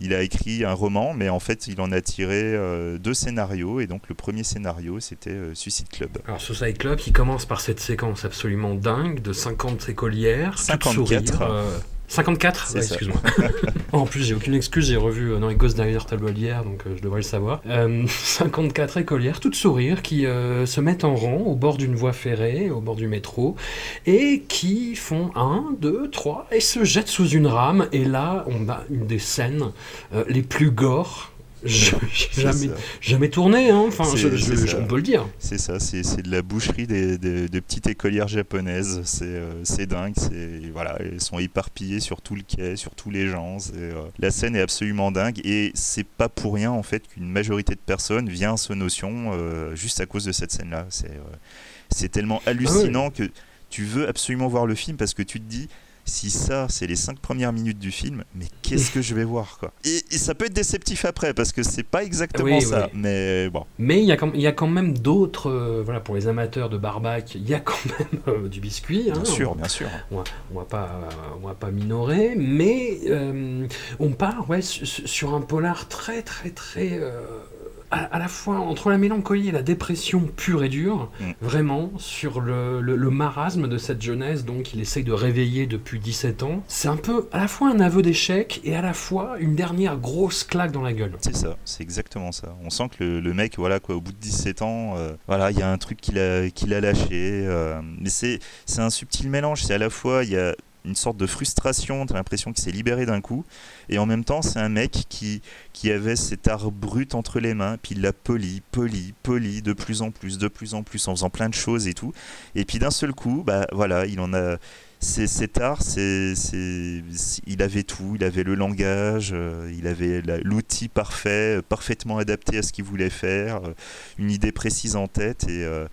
il a écrit un roman, mais en fait, il en a tiré euh, deux scénarios. Et donc, le premier scénario, c'était euh, Suicide Club. Alors, Suicide Club, qui commence par cette séquence absolument dingue de 50 écolières. 54. Euh, 54 ouais, Excuse-moi. [LAUGHS] en plus, j'ai aucune excuse, j'ai revu euh, dans les Gosses derrière tableau hier, donc euh, je devrais le savoir. Euh, [LAUGHS] 54 écolières, toutes sourires, qui euh, se mettent en rang au bord d'une voie ferrée, au bord du métro, et qui font 1, 2, 3, et se jettent sous une rame. Et là, on a une des scènes euh, les plus gore jamais, jamais tourné, hein. enfin, je, je, on peut le dire. C'est ça, c'est de la boucherie des, des, des, petites écolières japonaises. C'est euh, dingue, voilà, elles sont éparpillées sur tout le quai, sur tous les gens. Euh, la scène est absolument dingue et c'est pas pour rien en fait qu'une majorité de personnes vient à ce notion euh, juste à cause de cette scène-là. C'est euh, tellement hallucinant ah ouais. que tu veux absolument voir le film parce que tu te dis si ça c'est les cinq premières minutes du film, mais qu'est-ce que je vais voir quoi et, et, ça peut être déceptif après parce que c'est pas exactement oui, ça, oui. mais bon. Mais il y, y, a quand même d'autres, euh, voilà, pour les amateurs de barbac, il y a quand même [LAUGHS] euh, du biscuit. Hein, bien sûr, on, bien sûr. On, on va pas, on va pas minorer, mais euh, on part ouais, sur un polar très très très à, à, la fois entre la mélancolie et la dépression pure et dure, mm. vraiment, sur le, le, le, marasme de cette jeunesse, donc il essaye de réveiller depuis 17 ans. C'est un peu à la fois un aveu d'échec et à la fois une dernière grosse claque dans la gueule. C'est ça, c'est exactement ça. On sent que le, le, mec, voilà, quoi, au bout de 17 ans, euh, voilà, il y a un truc qu'il a, qu'il a lâché. Euh, mais c'est un subtil mélange, c'est à la fois, il y a une sorte de frustration, t'as l'impression qu'il s'est libéré d'un coup, et en même temps c'est un mec qui, qui avait cet art brut entre les mains, puis il l'a poli, poli, poli, de plus en plus, de plus en plus, en faisant plein de choses et tout, et puis d'un seul coup, bah voilà, il en a c'est cet art, c'est, il avait tout, il avait le langage, euh, il avait l'outil parfait, parfaitement adapté à ce qu'il voulait faire, euh, une idée précise en tête et, euh,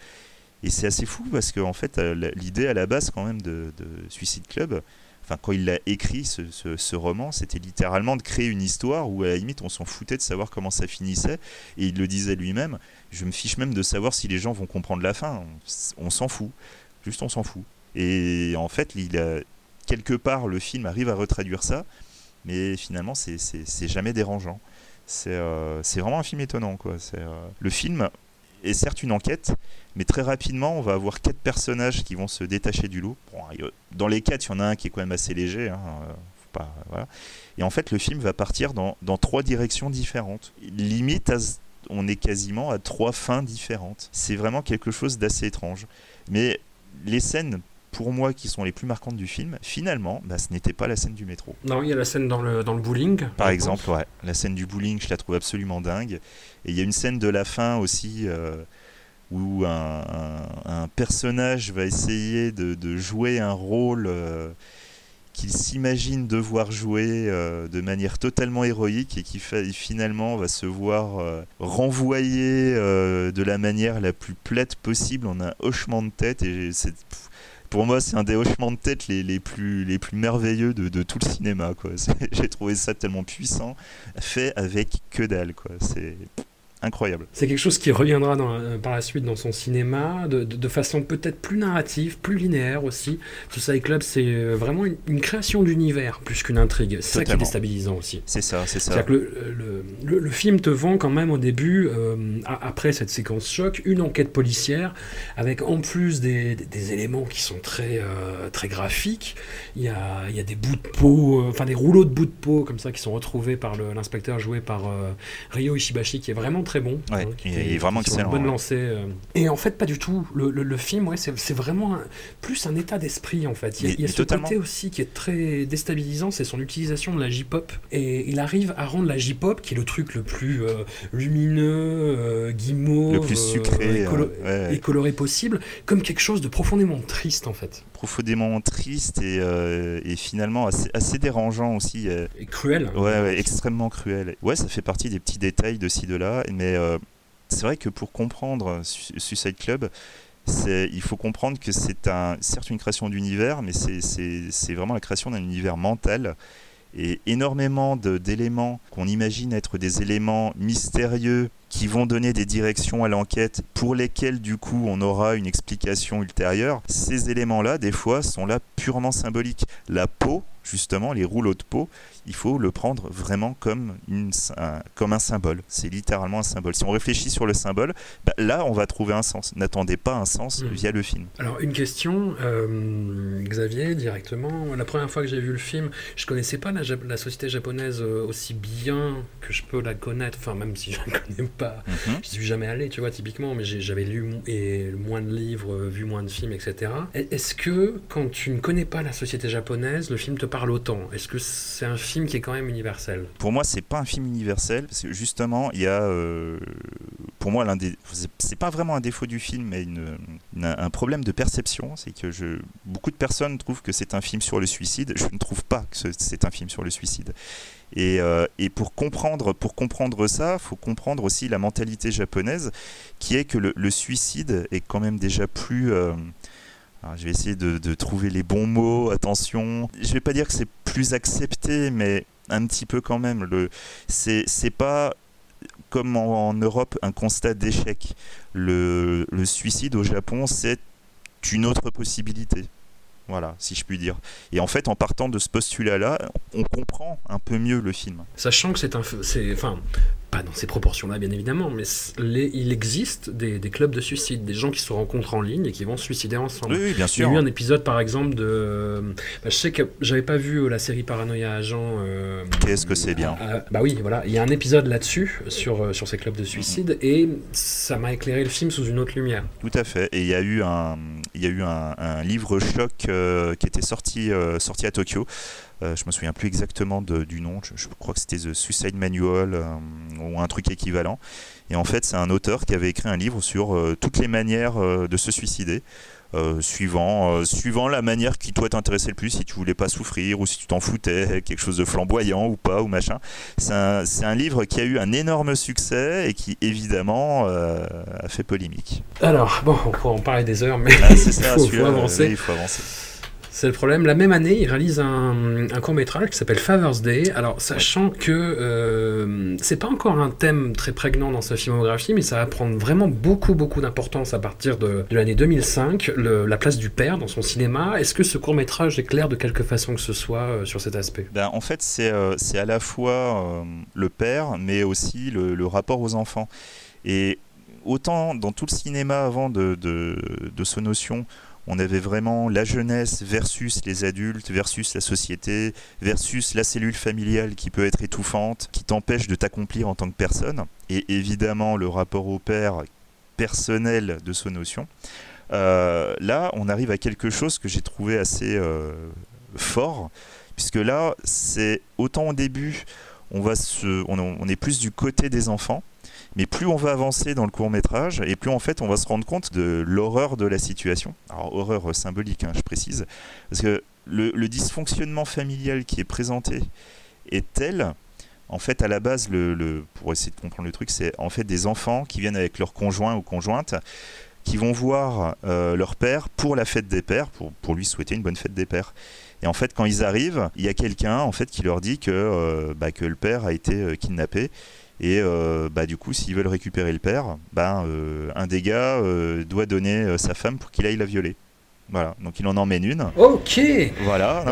et c'est assez fou parce que en fait l'idée à la base quand même de, Suicide Club, enfin quand il a écrit ce, roman, c'était littéralement de créer une histoire où à la limite on s'en foutait de savoir comment ça finissait et il le disait lui-même. Je me fiche même de savoir si les gens vont comprendre la fin. On, s'en fout, juste on s'en fout. Et en fait, quelque part, le film arrive à retraduire ça, mais finalement, c'est jamais dérangeant. Euh, c'est vraiment un film étonnant. Euh, le film est certes une enquête, mais très rapidement, on va avoir quatre personnages qui vont se détacher du lot. dans les quatre, il y en a un qui est quand même assez léger. Hein, euh, pas, voilà. Et en fait, le film va partir dans, dans trois directions différentes. Limite, on est quasiment à trois fins différentes. C'est vraiment quelque chose d'assez étrange. Mais les scènes pour moi qui sont les plus marquantes du film, finalement, bah, ce n'était pas la scène du métro. Non, il y a la scène dans le, dans le bowling. Par exemple, ouais. La scène du bowling, je la trouve absolument dingue. Et il y a une scène de la fin aussi euh, où un, personnage va essayer de, jouer un rôle. Euh, qu'il s'imagine devoir jouer euh, de manière totalement héroïque et qui finalement va se voir renvoyer de la manière la plus plate possible en un hochement de tête et pour moi, c'est un des hochements de tête les, plus, les plus merveilleux de, tout le cinéma. [LAUGHS] J'ai trouvé ça tellement puissant, fait avec que dalle. C'est incroyable. C'est quelque chose qui reviendra dans, euh, par la suite dans son cinéma, de, de, façon peut-être plus narrative, plus linéaire aussi. Suicide Club, c'est euh, vraiment une, création d'univers plus qu'une intrigue. C'est ça qui est déstabilisant aussi. C'est ça, c'est ça. Que le, le, le, film te vend quand même au début, euh, après cette séquence choc, une enquête policière avec en plus des, des, éléments qui sont très, très graphiques. Il y, a, il y a des bouts de peau, enfin des rouleaux de bouts de peau comme ça qui sont retrouvés par l'inspecteur joué par Ryo Ishibashi qui est vraiment très bon. Hein, il est vraiment excellent. bonne lancée. Euh. Et en fait, pas du tout. Le, le, film, ouais, c'est vraiment plus un état d'esprit en fait. Il y a, il y a ce côté aussi qui est très déstabilisant, c'est son utilisation de la J-pop. Et il arrive à rendre la J-pop, qui est le truc le plus euh, lumineux, euh, guimauve, le plus sucré et, coloré possible, comme quelque chose de profondément triste en fait. Profondément triste et, et finalement assez, assez, dérangeant aussi. Et cruel. Hein. Ouais, extrêmement cruel. Ouais, ça fait partie des petits détails de ci de là, mais euh, c'est vrai que pour comprendre Suicide Club, il faut comprendre que c'est un, certes une création d'univers, mais c'est vraiment la création d'un univers mental et énormément d'éléments qu'on imagine être des éléments mystérieux qui vont donner des directions à l'enquête pour lesquelles du coup on aura une explication ultérieure. Ces éléments-là, des fois, sont là purement symboliques. La peau, justement, les rouleaux de peau, il faut le prendre vraiment comme, une, un, comme un symbole. C'est littéralement un symbole. Si on réfléchit sur le symbole, bah, là, on va trouver un sens. N'attendez pas un sens via le film. Alors, une question, euh, Xavier, directement. La première fois que j'ai vu le film, je connaissais pas la, la, société japonaise euh, aussi bien que je peux la connaître, enfin, même si je ne connais pas. Je mhm. Je suis jamais allé, tu vois, typiquement, mais j'avais lu et moins de livres, vu moins de films, etc. Est-ce que, quand tu ne connais pas la société japonaise, le film te parle autant? Est-ce que c'est un film qui est quand même universel. Pour moi, c'est pas un film universel justement, il y a, euh, pour moi, l'un des, c'est pas vraiment un défaut du film, mais un problème de perception, c'est que beaucoup de personnes trouvent que c'est un film sur le suicide. Je ne trouve pas que c'est un film sur le suicide. Et, euh, pour comprendre, pour comprendre ça, faut comprendre aussi la mentalité japonaise, qui est que le, le suicide est quand même déjà plus euh, je vais essayer de, trouver les bons mots, attention. Je vais pas dire que c'est plus accepté, mais un petit peu quand même. Le, c'est, pas comme en, Europe un constat d'échec. Le, suicide au Japon, c'est une autre possibilité. Voilà, si je puis dire. Et en fait, en partant de ce postulat-là, on comprend un peu mieux le film. Sachant que c'est un, enfin, pas dans ces proportions-là, bien évidemment, mais il existe des, clubs de suicide, des gens qui se rencontrent en ligne et qui vont se suicider ensemble. Oui, bien sûr. Il y a eu un épisode, par exemple, de. Bah, je sais que j'avais pas vu la série Paranoia Agent. Qu'est-ce que c'est bien Bah oui, voilà. Il y a un épisode là-dessus, sur, sur ces clubs de suicide, et ça m'a éclairé le film sous une autre lumière. Tout à fait. Et il y a eu un, il y a eu un, livre choc qui était sorti, sorti à Tokyo euh, je me souviens plus exactement du nom, je, crois que c'était The Suicide Manual euh, ou un truc équivalent. Et en fait, c'est un auteur qui avait écrit un livre sur euh, toutes les manières de se suicider. suivant, suivant la manière qui toi t'intéressait le plus, si tu voulais pas souffrir ou si tu t'en foutais, quelque chose de flamboyant ou pas ou machin. C'est un, un, livre qui a eu un énorme succès et qui évidemment a fait polémique. Alors bon, on pourrait en parler des heures, mais ah, [LAUGHS] il, faut, avancer. il faut avancer. C'est le problème. La même année, il réalise un, court métrage qui s'appelle Father's Day. Alors, sachant que euh, c'est pas encore un thème très prégnant dans sa filmographie, mais ça va prendre vraiment beaucoup, beaucoup d'importance à partir de, l'année 2005, la place du père dans son cinéma. Est-ce que ce court métrage éclaire de quelque façon que ce soit euh, sur cet aspect? Ben, En fait, c'est euh, à la fois le père, mais aussi le, rapport aux enfants. Et autant dans tout le cinéma avant de, de, de ce notion, on avait vraiment la jeunesse versus les adultes, versus la société, versus la cellule familiale qui peut être étouffante, qui t'empêche de t'accomplir en tant que personne, et évidemment le rapport au père personnel de ce notion. Euh, là, on arrive à quelque chose que j'ai trouvé assez euh, fort, puisque là, c'est autant au début, on, va se, on est plus du côté des enfants, mais plus on va avancer dans le court métrage, et plus en fait on va se rendre compte de l'horreur de la situation. Alors horreur symbolique, hein, je précise, parce que le, dysfonctionnement familial qui est présenté est tel, en fait à la base, le, pour essayer de comprendre le truc, c'est en fait des enfants qui viennent avec leur conjoint ou conjointe, qui vont voir euh, leur père pour la fête des pères, pour, pour lui souhaiter une bonne fête des pères. Et en fait, quand ils arrivent, il y a quelqu'un en fait qui leur dit que, euh, bah, que le père a été euh, kidnappé et euh, bah, du coup, s'ils veulent récupérer le père, bah, euh, un des gars euh, doit donner sa femme pour qu'il aille la violer. Voilà, donc il en emmène une. Ok. Voilà,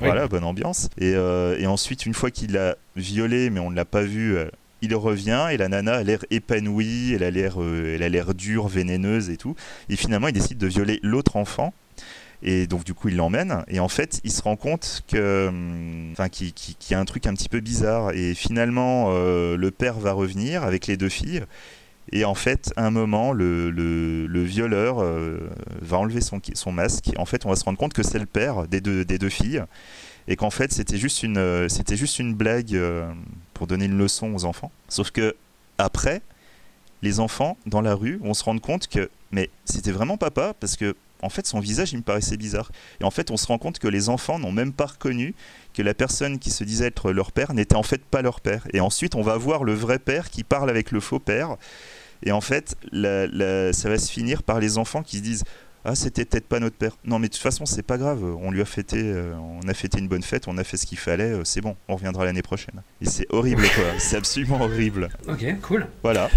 voilà, bonne ambiance. Et, et ensuite, une fois qu'il l'a violée, mais on ne l'a pas vu, il revient et la nana a l'air épanouie, elle a l'air, elle a l'air dure, vénéneuse et tout. Et finalement, il décide de violer l'autre enfant et donc, du coup, il l'emmène. Et en fait, il se rend compte que, hum, enfin, qu'il y a un truc un petit peu bizarre. Et finalement, euh, le père va revenir avec les deux filles. Et en fait, à un moment, le, le, violeur euh, va enlever son, son masque. En fait, on va se rendre compte que c'est le père des deux, des deux filles. Et qu'en fait, c'était juste, une, juste une blague euh, pour donner une leçon aux enfants. Sauf que, après, les enfants, dans la rue, vont se rendre compte que, mais c'était vraiment papa, parce que en fait, son visage, il me paraissait bizarre. Et en fait, on se rend compte que les enfants n'ont même pas reconnu que la personne qui se disait être leur père n'était en fait pas leur père. Et ensuite, on va voir le vrai père qui parle avec le faux père. Et en fait, ça va se finir par les enfants qui se disent ah c'était peut-être pas notre père. Non mais de toute façon c'est pas grave, on lui a fêté, euh, on a fêté une bonne fête, on a fait ce qu'il fallait, euh, c'est bon, on reviendra l'année prochaine. Et c'est horrible quoi, [LAUGHS] c'est absolument horrible. Ok, cool. Voilà.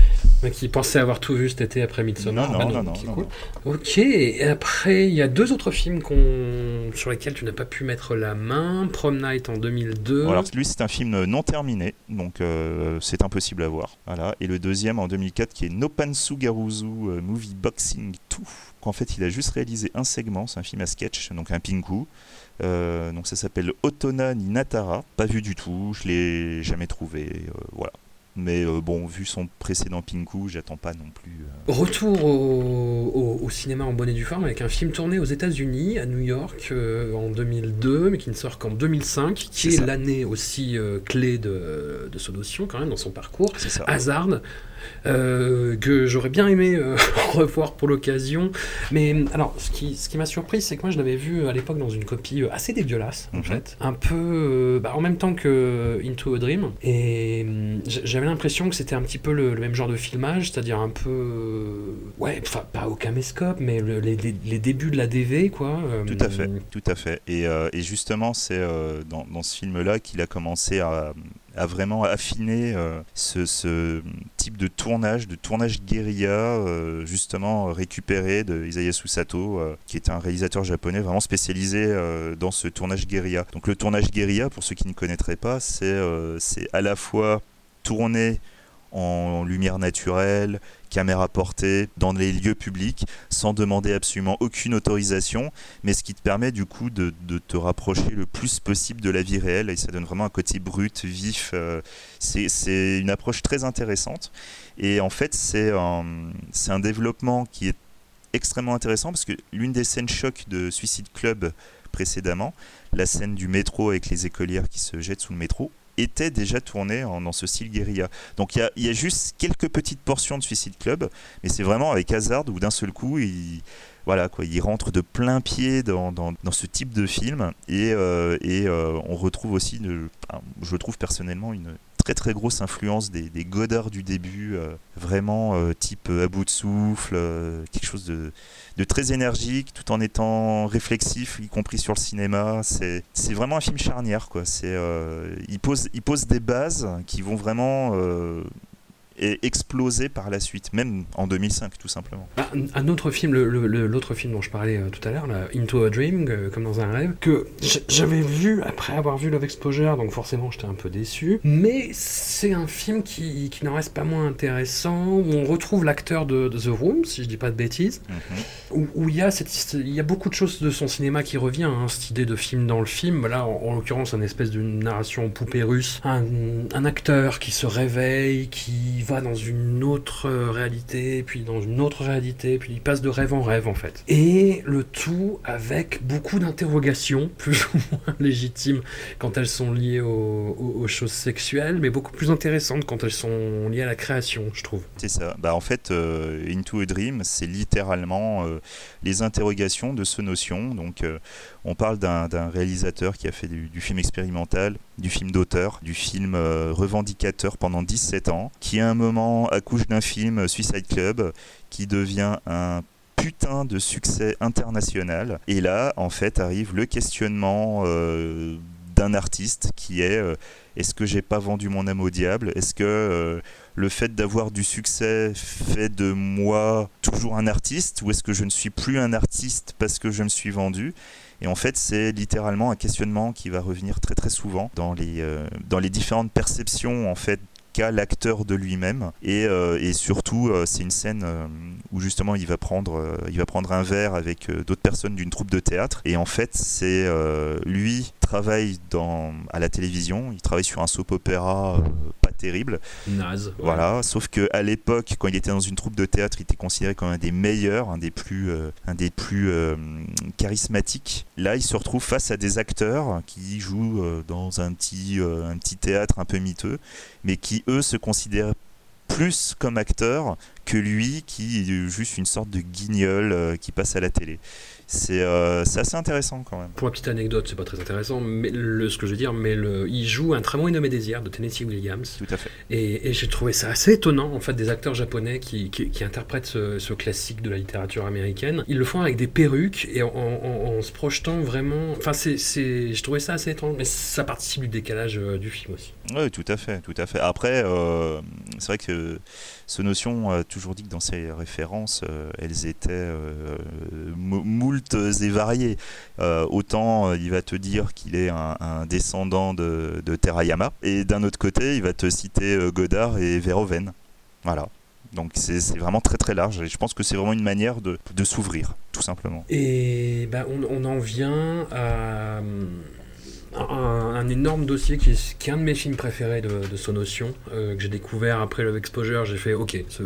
Qui pensait avoir tout vu cet été après Midsommar. Non, non, non, non, Ok, et après il y a deux autres films sur lesquels tu n'as pas pu mettre la main. Prom Night en 2002. alors lui c'est un film non terminé, donc euh, c'est impossible à voir. Voilà. Et le deuxième en 2004 qui est Nopansu Garuzu Movie Boxing 2 en fait il a juste réalisé un segment, c'est un film à sketch, donc un pinku. Euh, donc ça s'appelle Otona ni Natara, pas vu du tout, je l'ai jamais trouvé, euh, voilà. Mais euh, bon, vu son précédent Pinku, j'attends pas non plus. Retour au, cinéma en bonne et due forme avec un film tourné aux États-Unis, à New York, en 2002, mais qui ne sort qu'en 2005, qui est, l'année aussi clé de, de notion quand même dans son parcours. Hazard, euh, que j'aurais bien aimé euh, [LAUGHS] revoir pour l'occasion. Mais alors, ce qui, ce qui m'a surpris, c'est que moi je l'avais vu à l'époque dans une copie euh, assez dégueulasse, en mhm. fait. Un peu bah, en même temps que Into a Dream. Et j'avais l'impression que c'était un petit peu le, même genre de filmage, c'est-à-dire un peu. ouais, enfin, pas au caméscope, mais les, les, débuts de la DV, quoi. Tout à fait, tout à fait. Et, et justement, c'est dans, dans, ce film-là qu'il a commencé à a vraiment affiné euh, ce, type de tournage, de tournage guérilla, euh, justement récupéré de Isayasu Sato, euh, qui est un réalisateur japonais vraiment spécialisé dans ce tournage guérilla. Donc le tournage guérilla, pour ceux qui ne connaîtraient pas, c'est à la fois tourner en lumière naturelle, caméra portée, dans les lieux publics, sans demander absolument aucune autorisation, mais ce qui te permet du coup de, te rapprocher le plus possible de la vie réelle, et ça donne vraiment un côté brut, vif. Euh, c'est une approche très intéressante, et en fait c'est un, un développement qui est extrêmement intéressant, parce que l'une des scènes chocs de Suicide Club précédemment, la scène du métro avec les écolières qui se jettent sous le métro, était déjà tourné dans ce style guérilla. Donc il y a, juste quelques petites portions de Suicide Club, mais c'est vraiment avec hasard où d'un seul coup, il, voilà, quoi, il rentre de plein pied dans, ce type de film et, euh, euh, on retrouve aussi, je trouve personnellement, une très très grosse influence des, des du début, euh, vraiment type à bout de souffle, quelque chose de de très énergique tout en étant réflexif, y compris sur le cinéma. C'est, vraiment un film charnière. Quoi. C'est, euh, il, pose, il pose des bases qui vont vraiment euh, et explosé par la suite, même en 2005 tout simplement. Bah, un autre film, l'autre film dont je parlais euh, tout à l'heure, Into a Dream, euh, comme dans un rêve, que j'avais vu après avoir vu Love Exposure, donc forcément j'étais un peu déçu, mais c'est un film qui, qui n'en reste pas moins intéressant, où on retrouve l'acteur de, The Room, si je dis pas de bêtises, mhm. où, il, y a cette, il y a beaucoup de choses de son cinéma qui revient, hein, cette idée de film dans le film, là en, l'occurrence une espèce de narration poupée russe, un, un acteur qui se réveille, qui va dans une autre réalité, puis dans une autre réalité, puis il passe de rêve en rêve en fait. Et le tout avec beaucoup d'interrogations, [LAUGHS] plus ou moins légitimes quand elles sont liées aux, choses sexuelles, mais beaucoup plus intéressantes quand elles sont liées à la création, je trouve. C'est ça. Bah, en fait, euh, Into a Dream, c'est littéralement euh, les interrogations de ce notion. Donc, euh, on parle d'un réalisateur qui a fait du, film expérimental, du film d'auteur, du film revendicateur pendant 17 ans, qui à un moment accouche d'un film Suicide Club qui devient un putain de succès international. Et là, en fait, arrive le questionnement d'un artiste qui est est-ce que j'ai pas vendu mon âme au diable? Est-ce que euh, le fait d'avoir du succès fait de moi toujours un artiste Ou est-ce que je ne suis plus un artiste parce que je me suis vendu? Et en fait, c'est littéralement un questionnement qui va revenir très très souvent dans les, euh, dans les différentes perceptions en fait l'acteur de lui-même. Et, euh, et, surtout, euh, c'est une scène euh, où justement il va prendre, il va prendre un verre avec d'autres personnes d'une troupe de théâtre. Et en fait, c'est lui travaille dans, à la télévision, il travaille sur un soap opéra pas terrible. Naze. Voilà, sauf que à l'époque, quand il était dans une troupe de théâtre, il était considéré comme un des meilleurs, un des plus, un des plus charismatiques. Là, il se retrouve face à des acteurs qui jouent dans un petit, un petit théâtre un peu miteux, mais qui eux se considèrent plus comme acteurs que lui qui est juste une sorte de guignol euh, qui passe à la télé. Euh, c'est assez intéressant quand même. Pour la petite anecdote, c'est pas très intéressant, mais le, ce que je veux dire, mais le, il joue un très bon nommé Désir de Tennessee Williams. Tout à fait. Et, j'ai trouvé ça assez étonnant, en fait, des acteurs japonais qui, qui, interprètent ce, classique de la littérature américaine. Ils le font avec des perruques et en, se projetant vraiment. Enfin, c'est, je trouvais ça assez étrange, mais ça participe du décalage euh, du film aussi. Oui, tout à fait, tout à fait. Après, euh, c'est vrai que ce notion a toujours dit que dans ses références, elles étaient moult et variés. Euh, autant euh, il va te dire qu'il est un, descendant de, Terayama, et d'un autre côté, il va te citer euh, Godard et Verhoeven. Voilà. Donc c'est vraiment très très large et je pense que c'est vraiment une manière de, de s'ouvrir, tout simplement. Et on, on, en vient à un, énorme dossier qui est, qui est, un de mes films préférés de, de Sonotion, euh, que j'ai découvert après Love Exposure. J'ai fait OK, [LAUGHS] ce,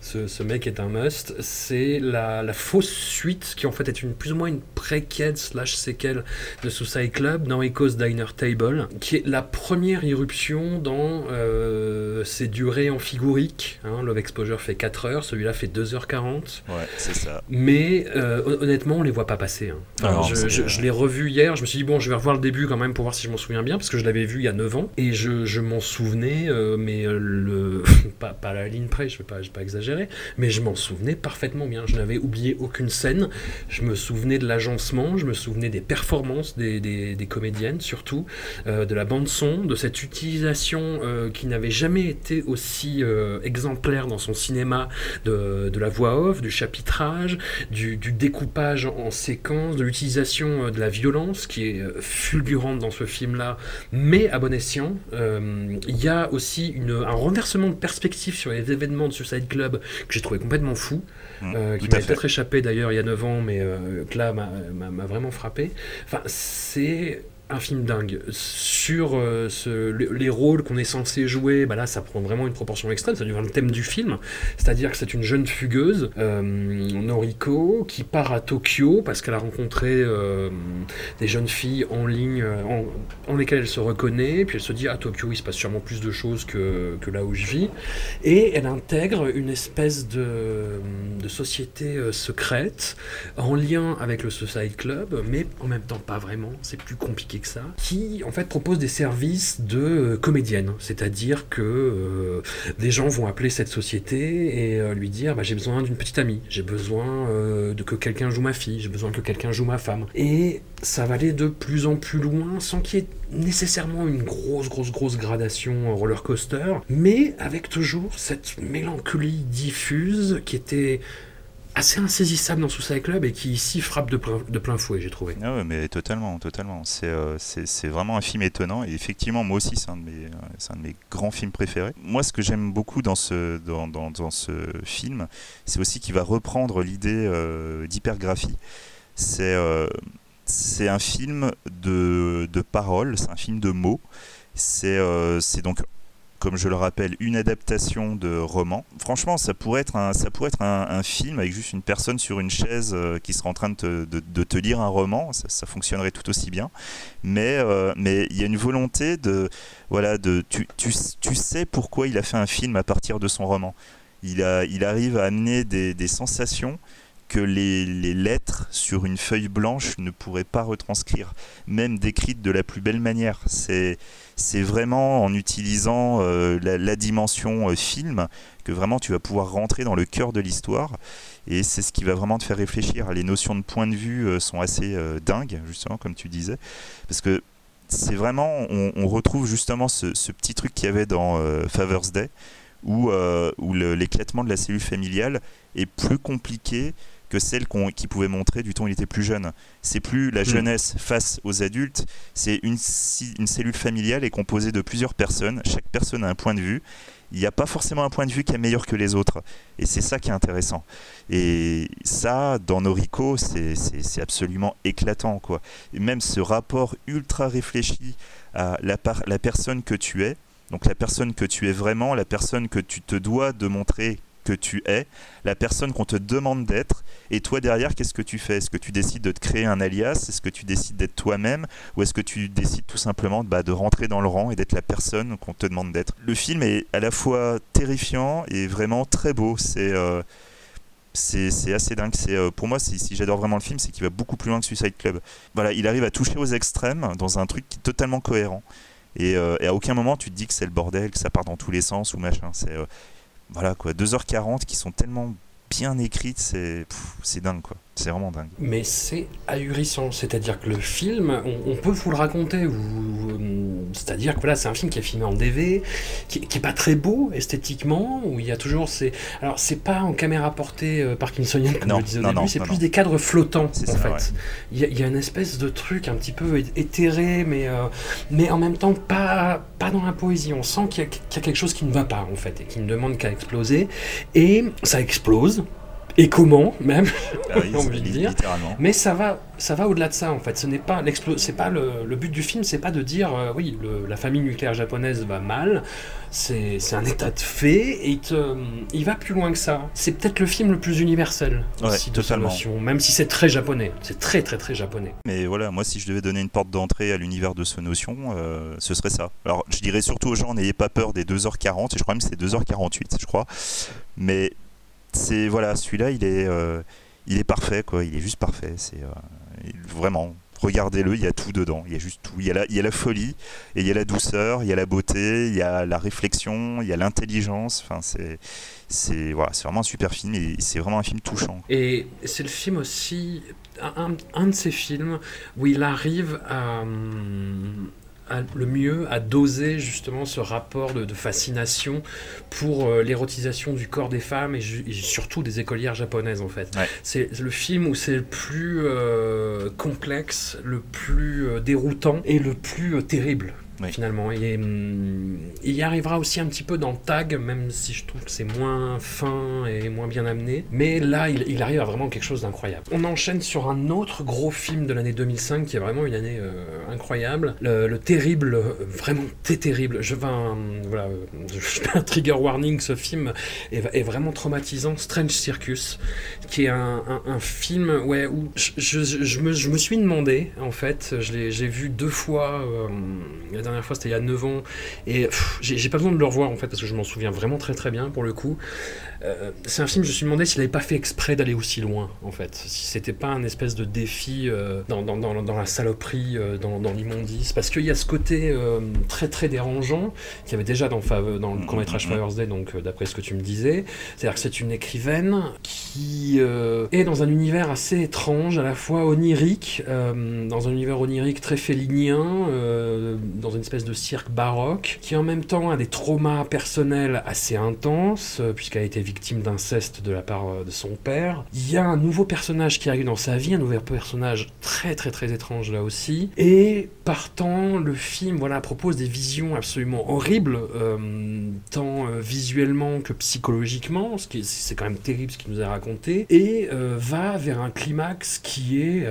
ce, ce, mec est un must. C'est la, la, fausse suite, qui en fait est une, plus ou moins une préquelle slash séquelle de Suicide Club dans Echo's Diner Table, qui est la première irruption dans euh, ses durées en figurique. Hein. Love Exposure fait 4 heures, celui-là fait 2h40. Ouais, c'est ça. Mais euh, honnêtement, on les voit pas passer. Hein. je, je, je l'ai revu hier, je me suis dit, bon, je vais revoir le début quand même pour voir si je m'en souviens bien, parce que je l'avais vu il y a 9 ans, et je, m'en souvenais, euh, mais euh, le, [LAUGHS] pas, pas la ligne près, je vais pas, pas exagérer, mais je m'en souvenais parfaitement bien. Je n'avais oublié aucune scène, je me souvenais de l'agencement, je me souvenais des performances des, des, comédiennes, surtout, euh, de la bande-son, de cette utilisation qui n'avait jamais été aussi exemplaire dans son cinéma de, de, la voix off, du chapitrage, du, découpage en séquence, de l'utilisation de la violence qui est fulgurantes dans ce film-là, mais à bon escient. Euh, Il y a aussi une, un renversement de perspective sur les événements de Suicide Club que j'ai trouvé complètement fou, Mmh, euh, qui m'a peut-être échappé d'ailleurs il y a 9 ans, mais euh, que là m'a vraiment frappé. Enfin, c'est un film dingue. Sur euh, ce- les, les rôles qu'on est censé jouer, bah là ça prend vraiment une proportion extrême, ça devient le thème du film. C'est-à-dire que c'est une jeune fugueuse, euh, Noriko, qui part à Tokyo parce qu'elle a rencontré euh, des jeunes filles en ligne en, lesquelles elle se reconnaît, puis elle se dit à Tokyo il se passe sûrement plus de choses que, là où je vis, et elle intègre une espèce de, société secrète en lien avec le Suicide Club, mais en même temps pas vraiment, c'est plus compliqué ça, qui en fait propose des services de euh, comédienne, c'est-à-dire que euh, des gens vont appeler cette société et euh, lui dire bah, j'ai besoin d'une petite amie, j'ai besoin de que quelqu'un joue ma fille, j'ai besoin que quelqu'un joue ma femme. Et ça va aller de plus en plus loin sans qu'il y ait nécessairement une grosse, grosse, grosse gradation roller coaster, mais avec toujours cette mélancolie diffuse qui était assez insaisissable dans Suicide Club et qui ici frappe de plein, de plein fouet, j'ai trouvé. Ah mais totalement, totalement. C'est euh, vraiment un film étonnant. Et effectivement, moi aussi, c'est un, de mes- un de mes grands films préférés. Moi, ce que j'aime beaucoup dans ce, dans, dans- dans ce film, c'est aussi qu'il va reprendre l'idée euh, d'hypergraphie. C'est euh, un film de, de paroles, c'est un film de mots. C'est euh, donc comme je le rappelle, une adaptation de roman. Franchement, ça pourrait être un, ça pourrait être un, film avec juste une personne sur une chaise euh, qui serait en train de te, de, te lire un roman. Ça, ça fonctionnerait tout aussi bien. Mais euh, mais il y a une volonté de voilà de tu, tu, tu sais pourquoi il a fait un film à partir de son roman. Il a il arrive à amener des, des sensations que les, les lettres sur une feuille blanche ne pourraient pas retranscrire, même décrites de la plus belle manière. C'est c'est vraiment en utilisant euh, la, dimension euh, film que vraiment tu vas pouvoir rentrer dans le cœur de l'histoire et c'est ce qui va vraiment te faire réfléchir. Les notions de point de vue euh, sont assez dingues, justement, comme tu disais, parce que c'est vraiment, on, retrouve justement ce, petit truc qu'il y avait dans Father's Day, où, où l'éclatement de la cellule familiale est plus compliqué que celle qu'on qui pouvait montrer du temps où il était plus jeune. C'est plus la jeunesse face aux adultes, c'est une, cellule familiale est composée de plusieurs personnes, chaque personne a un point de vue. Il n'y a pas forcément un point de vue qui est meilleur que les autres. Et c'est ça qui est intéressant. Et ça, dans Noriko, c'est c'est- c'est absolument éclatant. Quoi. Et même ce rapport ultra réfléchi à la, par- la personne que tu es, donc la personne que tu es vraiment, la personne que tu te dois de montrer que tu es, la personne qu'on te demande d'être, et toi derrière, qu'est-ce que tu fais? Est-ce que tu décides de te créer un alias? Est-ce que tu décides d'être toi-même? Ou est-ce que tu décides tout simplement bah, de rentrer dans le rang et d'être la personne qu'on te demande d'être? Le film est à la fois terrifiant et vraiment très beau. C'est euh, c'est assez dingue. C'est euh, pour moi, si, j'adore vraiment le film, c'est qu'il va beaucoup plus loin que Suicide Club. Voilà, il arrive à toucher aux extrêmes dans un truc qui est totalement cohérent. Et, euh, à aucun moment tu te dis que c'est le bordel, que ça part dans tous les sens ou machin. C'est voilà quoi, 2h40 qui sont tellement bien écrites, c'est dingue quoi. C'est vraiment dingue. Mais c'est ahurissant, c'est-à-dire que le film, on, on peut vous le raconter, c'est-à-dire que voilà, c'est un film qui est filmé en DV, qui, qui est pas très beau esthétiquement, où il y a toujours ces... Alors c'est pas en caméra portée euh, parkinsonienne comme Non, je le disais au non, début, c'est plus non. des cadres flottants en ça, fait. ouais. Il y, a- il y a une espèce de truc un petit peu éthéré, mais, euh, mais en même temps pas, pas dans la poésie. On sent qu'il y, y a quelque chose qui ne va pas en fait, et qui ne demande qu'à exploser. Et ça explose. Et comment même Ah oui, [LAUGHS] envie de dire. Mais ça va, ça va au-delà de ça en fait. Ce n'est pas c'est pas le, le but du film, c'est pas de dire euh, oui, le- la famille nucléaire japonaise va mal. C'est un état de fait et il, te- il va plus loin que ça. C'est peut-être le film le plus universel Ouais, aussi totalement. notion, même si c'est très japonais. C'est très très très japonais. Mais voilà, moi si je devais donner une porte d'entrée à l'univers de ce notion, euh, ce serait ça. Alors je dirais surtout aux gens, n'ayez pas peur des 2h40, et je crois même que c'est 2h48, je crois. Mais c'est voilà, celui-là, il est, euh, il est parfait, quoi. Il est juste parfait. C'est euh, vraiment. Regardez-le, il y a tout dedans. Il y a juste tout. Il y a, la, il y a la folie, et il y a la douceur, il y a la beauté, il y a la réflexion, il y a l'intelligence. Enfin, c'est, c'est voilà, c'est vraiment un super film et c'est vraiment un film touchant. Et c'est le film aussi, un, un- de ces films où il arrive à, le mieux à doser justement ce rapport de, fascination pour euh, l'érotisation du corps des femmes et, surtout des écolières japonaises en fait. C'est le film où c'est le plus euh, complexe, le plus euh, déroutant et le plus terrible finalement. Et hum, il y arrivera aussi un petit peu dans Tag, même si je trouve que c'est moins fin et moins bien amené. Mais là, il, arrive à vraiment quelque chose d'incroyable. On enchaîne sur un autre gros film de l'année 2005 qui est vraiment une année euh, incroyable. Le, terrible, vraiment terrible. Je vais un, voilà, je fais un trigger warning. Ce film est, vraiment traumatisant. Strange Circus, qui est un, film ouais, où je, je, me, je, me, suis demandé, en fait, j'ai vu deux fois. Euh, dernière fois, c'était il y a 9 ans. Et j'ai pas besoin de le revoir en fait, parce que je m'en souviens vraiment très très bien pour le coup. Euh, c'est un film, je me suis demandé s'il n'avait pas fait exprès d'aller aussi loin, en fait. Si c'était pas un espèce de défi euh, dans, dans, dans, dans, la saloperie, euh, dans, l'immondice. Parce qu'il y a ce côté très très dérangeant qu'il y avait déjà dans, dans le court-métrage Father's Day, donc d'après ce que tu me disais. C'est-à-dire que c'est une écrivaine qui est dans un univers assez étrange, à la fois onirique, dans un univers onirique très félinien, dans une espèce de cirque baroque, qui en même temps a des traumas personnels assez intenses, puisqu'elle a été victime d'inceste de la part euh, de son père. Il y a un nouveau personnage qui arrive dans sa vie, un nouveau personnage très très très étrange là aussi. Et partant, le film voilà propose des visions absolument horribles, euh, tant euh, visuellement que psychologiquement, ce qui c'est quand même terrible ce qu'il nous a raconté, et va vers un climax qui est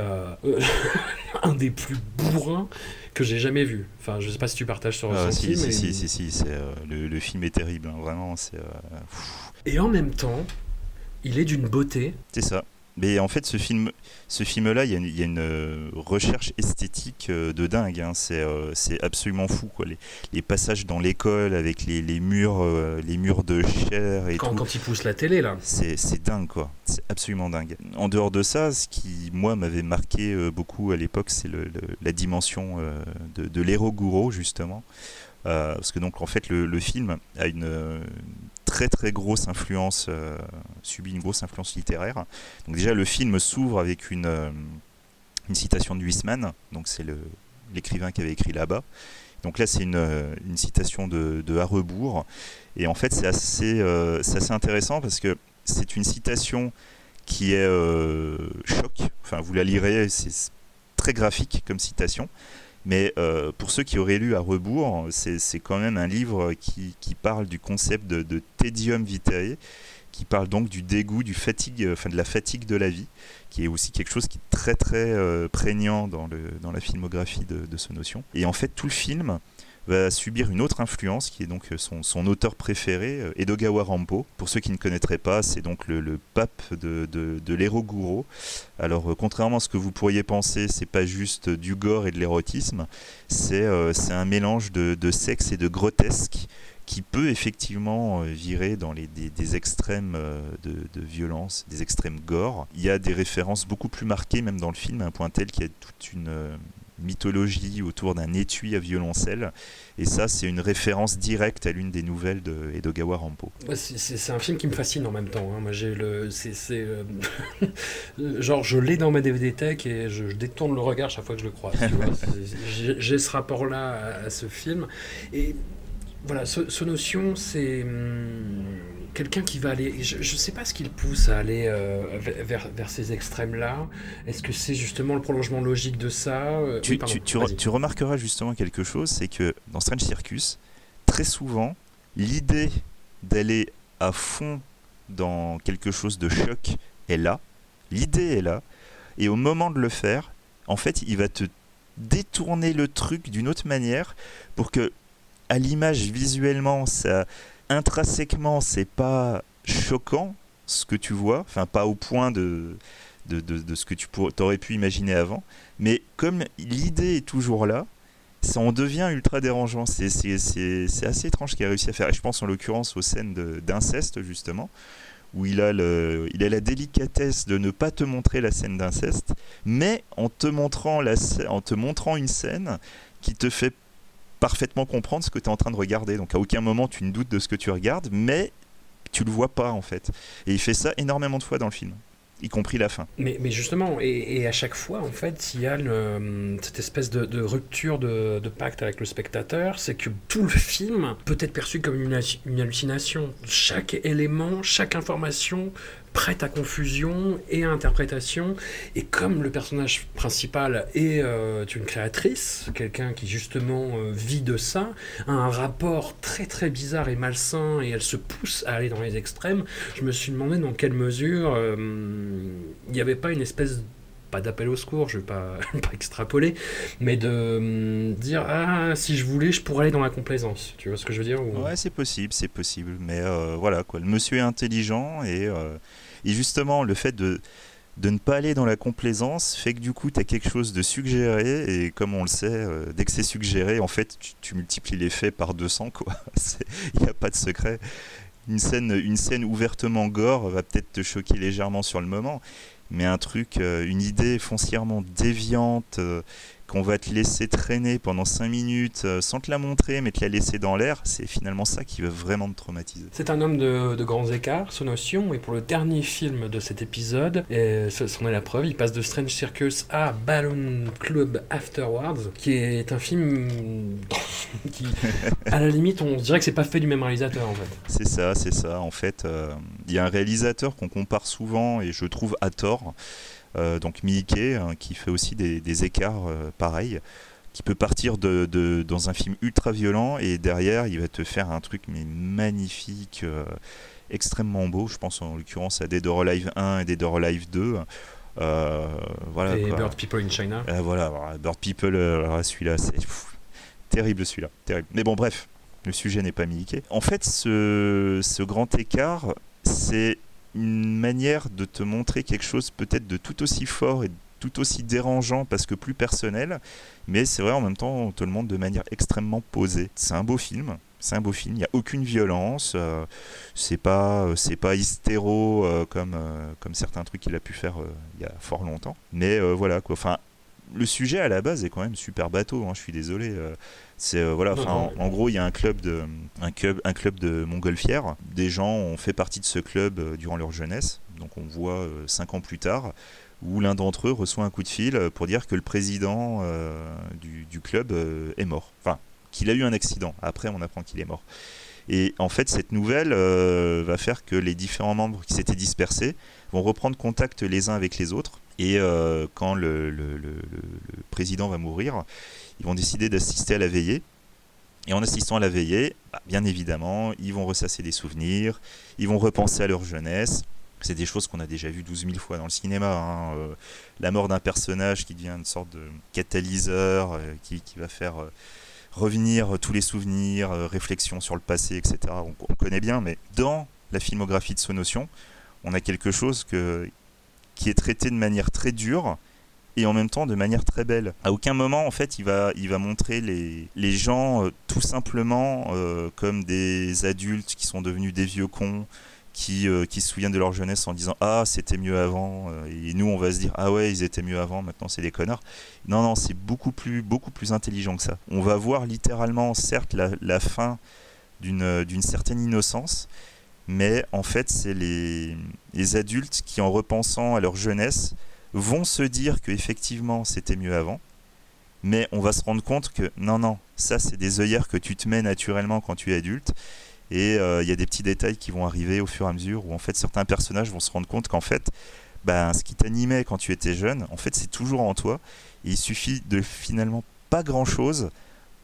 [LAUGHS] un des plus bourrins que j'ai jamais vu. Enfin, je sais pas si tu partages ce ah, ressenti, si, si, si, si, le, film est terrible, hein, vraiment. C'est, et en même temps, il est d'une beauté. C'est ça. Mais en fait, ce film, ce film-là, il y, a une euh, recherche esthétique euh, de dingue. Hein. Euh, c'est absolument fou, quoi. Les, passages dans l'école avec les, murs, les murs de chair et quand, tout. Quand ils poussent la télé, là. C'est dingue, quoi. C'est absolument dingue. En dehors de ça, ce qui, moi, m'avait marqué beaucoup à l'époque, c'est la dimension de, de l'héros gourou, justement. parce que donc, en fait, le, le film a une très très grosse influence, euh, subit une grosse influence littéraire. Donc déjà le film s'ouvre avec une, euh, une citation de Huysman, donc c'est l'écrivain qui avait écrit là-bas. Donc là c'est une, euh, une, citation de, de Harrebourg, et en fait c'est assez, assez intéressant parce que c'est une citation qui est choc, enfin vous la lirez, c'est très graphique comme citation, mais euh, pour ceux qui auraient lu à rebours, c'est quand même un livre qui, qui parle du concept de, tedium vitae, qui parle donc du dégoût, du fatigue, enfin de la fatigue de la vie, qui est aussi quelque chose qui est très très euh, prégnant dans, le, dans la filmographie de, de ce notion. Et en fait, tout le film va subir une autre influence qui est donc son, son auteur préféré, euh, Edogawa Rampo. Pour ceux qui ne connaîtraient pas, c'est donc le, le, pape de, de, de. Alors, euh, contrairement à ce que vous pourriez penser, c'est pas juste du gore et de l'érotisme, c'est euh, un mélange de, de, sexe et de grotesque qui peut effectivement virer dans les, des, des extrêmes de, de, violence, des extrêmes gore. Il y a des références beaucoup plus marquées même dans le film, à un point tel qu'il y a toute une mythologie autour d'un étui à violoncelle. Et ça, c'est une référence directe à l'une des nouvelles de Edogawa Rampo. C'est un film qui me fascine en même temps. Hein. Moi, j'ai le, c'est, euh, [LAUGHS] genre, je l'ai dans ma DVD tech et je, détourne le regard chaque fois que je le crois. [LAUGHS] j'ai ce rapport-là à, ce film. Et voilà, ce, ce notion, c'est hum, quelqu'un qui va aller. Je ne sais pas ce qu'il pousse à aller euh, vers, vers, ces extrêmes-là. Est-ce que c'est justement le prolongement logique de ça euh, tu, tu, remarqueras justement quelque chose c'est que dans Strange Circus, très souvent, l'idée d'aller à fond dans quelque chose de choc est là. L'idée est là. Et au moment de le faire, en fait, il va te détourner le truc d'une autre manière pour que, à l'image visuellement, ça intrinsèquement, c'est pas choquant ce que tu vois, enfin pas au point de, de, de, ce que tu aurais pu imaginer avant, mais comme l'idée est toujours là, ça en devient ultra dérangeant. C'est assez étrange ce qu'il a réussi à faire. Et je pense en l'occurrence aux scènes d'inceste, justement, où il a, le, il a la délicatesse de ne pas te montrer la scène d'inceste, mais en te, montrant la, en te montrant une scène qui te fait parfaitement comprendre ce que tu es en train de regarder. Donc à aucun moment tu ne doutes de ce que tu regardes, mais tu le vois pas en fait. Et il fait ça énormément de fois dans le film. y compris la fin. Mais, justement, et, à chaque fois, en fait, il y a le, cette espèce de, rupture de, pacte avec le spectateur, c'est que tout le film peut être perçu comme une hallucination. Chaque élément, chaque information prête à confusion et à interprétation. Et comme le personnage principal est euh, une créatrice, quelqu'un qui justement euh, vit de ça, a un rapport très très bizarre et malsain, et elle se pousse à aller dans les extrêmes, je me suis demandé dans quelle mesure euh, il n'y avait pas une espèce pas d'appel au secours, je vais pas, [LAUGHS] extrapoler, mais de euh, dire ah si je voulais je pourrais aller dans la complaisance. Tu vois ce que je veux dire ou... Ouais c'est possible, c'est possible, mais voilà quoi. Le monsieur est intelligent et, et justement le fait de ne pas aller dans la complaisance fait que du coup tu as quelque chose de suggéré et comme on le sait, euh, dès que c'est suggéré, en fait tu, multiplies l'effet par 200 quoi. [LAUGHS] Il n'y a pas de secret. Une scène, une scène ouvertement gore va peut-être te choquer légèrement sur le moment, mais un truc, euh, une idée foncièrement déviante euh, qu'on va te laisser traîner pendant 5 minutes euh, sans te la montrer, mais te la laisser dans l'air, c'est finalement ça qui va vraiment te traumatiser. C'est un homme de, de grands écarts, son notion, et pour le dernier film de cet épisode, et c'en est la preuve, il passe de Strange Circus à Balloon Club Afterwards, qui est un film [LAUGHS] qui, à la limite, on dirait que c'est pas fait du même réalisateur en fait. C'est ça, c'est ça. En fait, il euh, y a un réalisateur qu'on compare souvent, et je trouve à tort, donc Miike, hein, qui fait aussi des, des écarts euh, pareils, qui peut partir de, de, dans un film ultra violent et derrière il va te faire un truc mais magnifique, euh, extrêmement beau. Je pense en l'occurrence à Dead or Alive 1 et Dead or Alive 2. voilà, et quoi. Bird People in China. voilà, Bird People, celui-là, c'est terrible celui-là, terrible. Mais bon, bref, le sujet n'est pas Miike. En fait, ce, ce grand écart, c'est une manière de te montrer quelque chose peut-être de tout aussi fort et tout aussi dérangeant parce que plus personnel, mais c'est vrai en même temps on te le montre de manière extrêmement posée. C'est un beau film, c'est un beau film, il n'y a aucune violence, euh, c'est pas c'est pas hystéro euh, comme euh, comme certains trucs qu'il a pu faire il y a fort longtemps, mais voilà quoi. Enfin le sujet à la base est quand même super bateau. Hein, je suis désolé. C'est euh, voilà. Enfin, en, en, gros, il y a un club de un club un club de montgolfières. Des gens ont fait partie de ce club euh, durant leur jeunesse. Donc on voit euh, cinq ans plus tard où l'un d'entre eux reçoit un coup de fil pour dire que le président du, du, club est mort. Enfin, qu'il a eu un accident. Après, on apprend qu'il est mort. Et en fait, cette nouvelle euh, va faire que les différents membres qui s'étaient dispersés vont reprendre contact les uns avec les autres. Et euh, quand le, président va mourir, ils vont décider d'assister à la veillée. Et en assistant à la veillée, bah, bien évidemment, ils vont ressasser des souvenirs, ils vont repenser à leur jeunesse. C'est des choses qu'on a déjà vues 12 000 fois dans le cinéma. Hein. Euh, la mort d'un personnage qui devient une sorte de catalyseur, euh, qui, va faire revenir tous les souvenirs, réflexions sur le passé, etc. On, on, connaît bien, mais dans la filmographie de Sonotion, on a quelque chose que, qui est traité de manière très dure et en même temps de manière très belle. À aucun moment, en fait, il va, il va montrer les, les gens euh, tout simplement euh, comme des adultes qui sont devenus des vieux cons, qui, euh, qui se souviennent de leur jeunesse en disant Ah, c'était mieux avant. Et nous, on va se dire Ah ouais, ils étaient mieux avant, maintenant c'est des connards. Non, non, c'est beaucoup plus, beaucoup plus intelligent que ça. On va voir littéralement, certes, la, la fin d'une certaine innocence, mais en fait, c'est les, adultes qui, en repensant à leur jeunesse, vont se dire qu'effectivement c'était mieux avant, mais on va se rendre compte que non, non, ça c'est des œillères que tu te mets naturellement quand tu es adulte, et il euh, y a des petits détails qui vont arriver au fur et à mesure où en fait certains personnages vont se rendre compte qu'en fait, ben, ce qui t'animait quand tu étais jeune, en fait c'est toujours en toi, et il suffit de finalement pas grand chose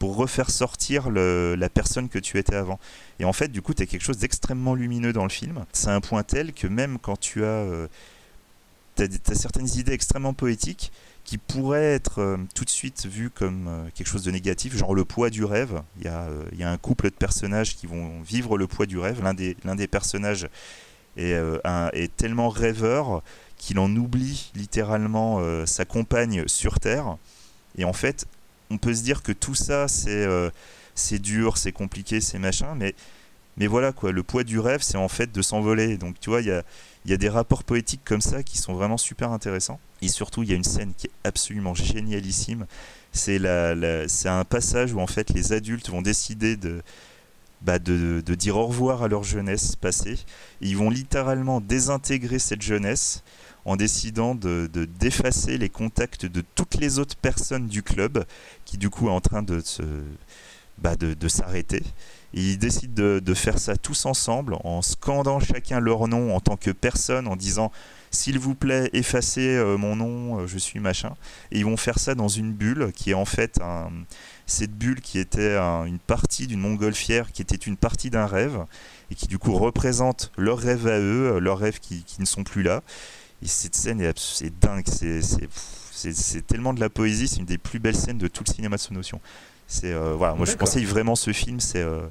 pour refaire sortir la personne que tu étais avant. Et en fait, du coup, tu as quelque chose d'extrêmement lumineux dans le film. C'est un point tel que même quand tu as, euh, certaines idées extrêmement poétiques qui pourraient être euh, tout de suite vues comme euh, quelque chose de négatif, genre le poids du rêve. Il y, a, euh, y a un couple de personnages qui vont vivre le poids du rêve. L'un des, des personnages est tellement rêveur qu'il en oublie littéralement sa compagne sur Terre. Et en fait, on peut se dire que tout ça, c'est euh, dur, c'est compliqué, c'est machin, mais, voilà, quoi, le poids du rêve, c'est en fait de s'envoler. Donc, tu vois, il y a, des rapports poétiques comme ça qui sont vraiment super intéressants. Et surtout, il y a une scène qui est absolument génialissime. C'est un passage où, en fait, les adultes vont décider de, bah de, dire au revoir à leur jeunesse passée. Ils vont littéralement désintégrer cette jeunesse en décidant de de- d'effacer les contacts de toutes les autres personnes du club, qui du coup est en train de se bah, de, s'arrêter. Ils décident de, faire ça tous ensemble, en scandant chacun leur nom en tant que personne, en disant s'il vous plaît, effacez euh, mon nom, euh, je suis machin. Et ils vont faire ça dans une bulle qui est en fait cette bulle qui était un- une partie d'une montgolfière, qui était une partie d'un rêve, et qui du coup représente leur rêve à eux, leurs rêves qui ne sont plus là. Et cette scène est, dingue, c'est, tellement de la poésie, c'est une des plus belles scènes de tout le cinéma de son notion. C'est, euh, voilà, moi je conseille vraiment ce film, c'est, euh,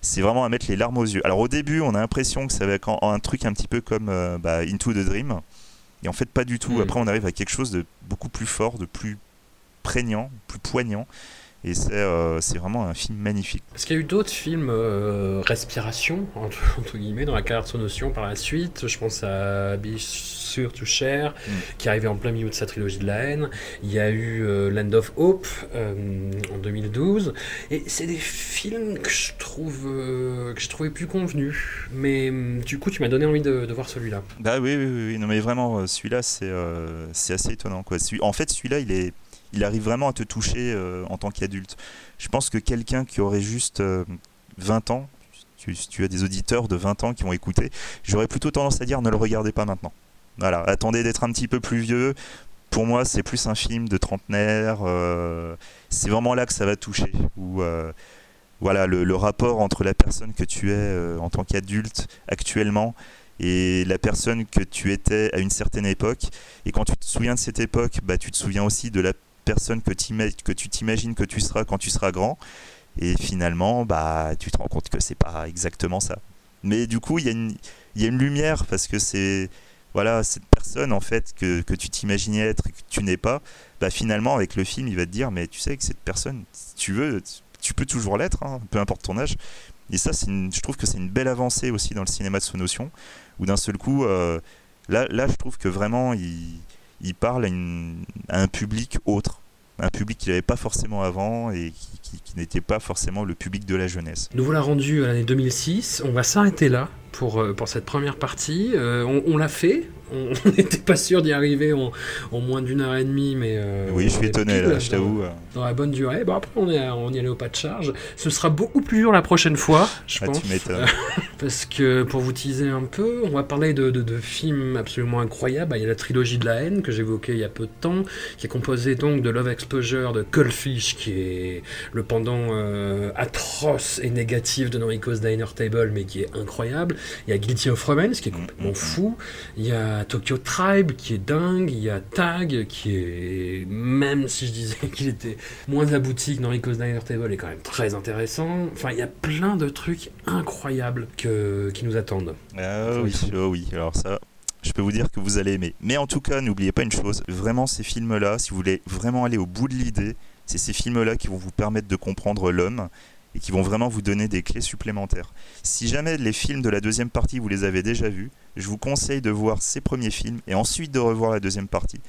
c'est vraiment à mettre les larmes aux yeux. Alors au début, on a l'impression que ça va être un truc un petit peu comme euh, bah, Into the Dream, et en fait pas du tout. Mm. Après, on arrive à quelque chose de beaucoup plus fort, de plus prégnant, plus poignant. Et c'est euh, vraiment un film magnifique. Est-ce qu'il y a eu d'autres films euh, respiration, entre, [LAUGHS] entre guillemets, dans la carrière de Sonotion par la suite? Je pense à Be Sure to Share, Mm. qui arrivait en plein milieu de sa trilogie de la haine. Il y a eu euh, Land of Hope euh, en 2012. Et c'est des films que je trouve que je trouvais plus convenus. Mais hum, du coup, tu m'as donné envie de, de voir celui-là. Bah oui, oui, oui, non mais vraiment, celui-là, c'est assez étonnant. Quoi. En fait, celui-là, il, est, il arrive vraiment à te toucher euh, en tant qu'adulte. Je pense que quelqu'un qui aurait juste euh, 20 ans, tu, tu as des auditeurs de 20 ans qui vont écouter, j'aurais plutôt tendance à dire ne le regardez pas maintenant. Voilà, attendez d'être un petit peu plus vieux. Pour moi, c'est plus un film de trentenaire. euh, c'est vraiment là que ça va toucher. Où, euh, voilà, le, le rapport entre la personne que tu es euh, en tant qu'adulte actuellement et la personne que tu étais à une certaine époque. Et quand tu te souviens de cette époque, bah, tu te souviens aussi de la personne que, tu t'imagines que tu seras quand tu seras grand. Et finalement, bah, tu te rends compte que c'est pas exactement ça. Mais du coup, il y, a une- lumière parce que c'est voilà cette personne en fait que, que tu t'imaginais être et que tu n'es pas. Bah, finalement, avec le film, il va te dire mais tu sais que cette personne, tu veux, tu peux toujours l'être, hein, peu importe ton âge. Et ça, une- je trouve que c'est une belle avancée aussi dans le cinéma de Sonotion où d'un seul coup, euh, là, là, je trouve que vraiment, il, parle à un public autre, un public qu'il n'avait pas forcément avant et qui, n'était pas forcément le public de la jeunesse. Nous voilà rendus à l'année 2006. On va s'arrêter là pour, euh, cette première partie. Euh, on l'a fait. On [LAUGHS] n'était pas sûr d'y arriver en, en moins d'une heure et demie, mais. euh, oui, je suis étonné, là, je t'avoue. Dans la bonne durée. Bon, après, on, est, on y allait au pas de charge. Ce sera beaucoup plus dur la prochaine fois, je Ah, pense. tu. [LAUGHS] Parce que pour vous teaser un peu, on va parler de, de- de films absolument incroyables. Il y a la trilogie de la haine que j'évoquais il y a peu de temps, qui est composée donc de Love Exposure de Cullfish, qui est le pendant euh, atroce et négatif de Noriko's Diner Table, mais qui est incroyable. Il y a Guilty of Romance, qui est complètement fou. Il y a Tokyo Tribe, qui est dingue. Il y a Tag, qui est, même si je disais [LAUGHS] qu'il était moins abouti que Noriko's Diner Table, est quand même très intéressant. Enfin, il y a plein de trucs incroyables que, qui nous attendent. Ah oui, oh oui, alors ça, je peux vous dire que vous allez aimer. Mais en tout cas, n'oubliez pas une chose, vraiment ces films-là, si vous voulez vraiment aller au bout de l'idée, c'est ces films-là qui vont vous permettre de comprendre l'homme et qui vont vraiment vous donner des clés supplémentaires. Si jamais les films de la deuxième partie, vous les avez déjà vus, je vous conseille de voir ces premiers films et ensuite de revoir la deuxième partie.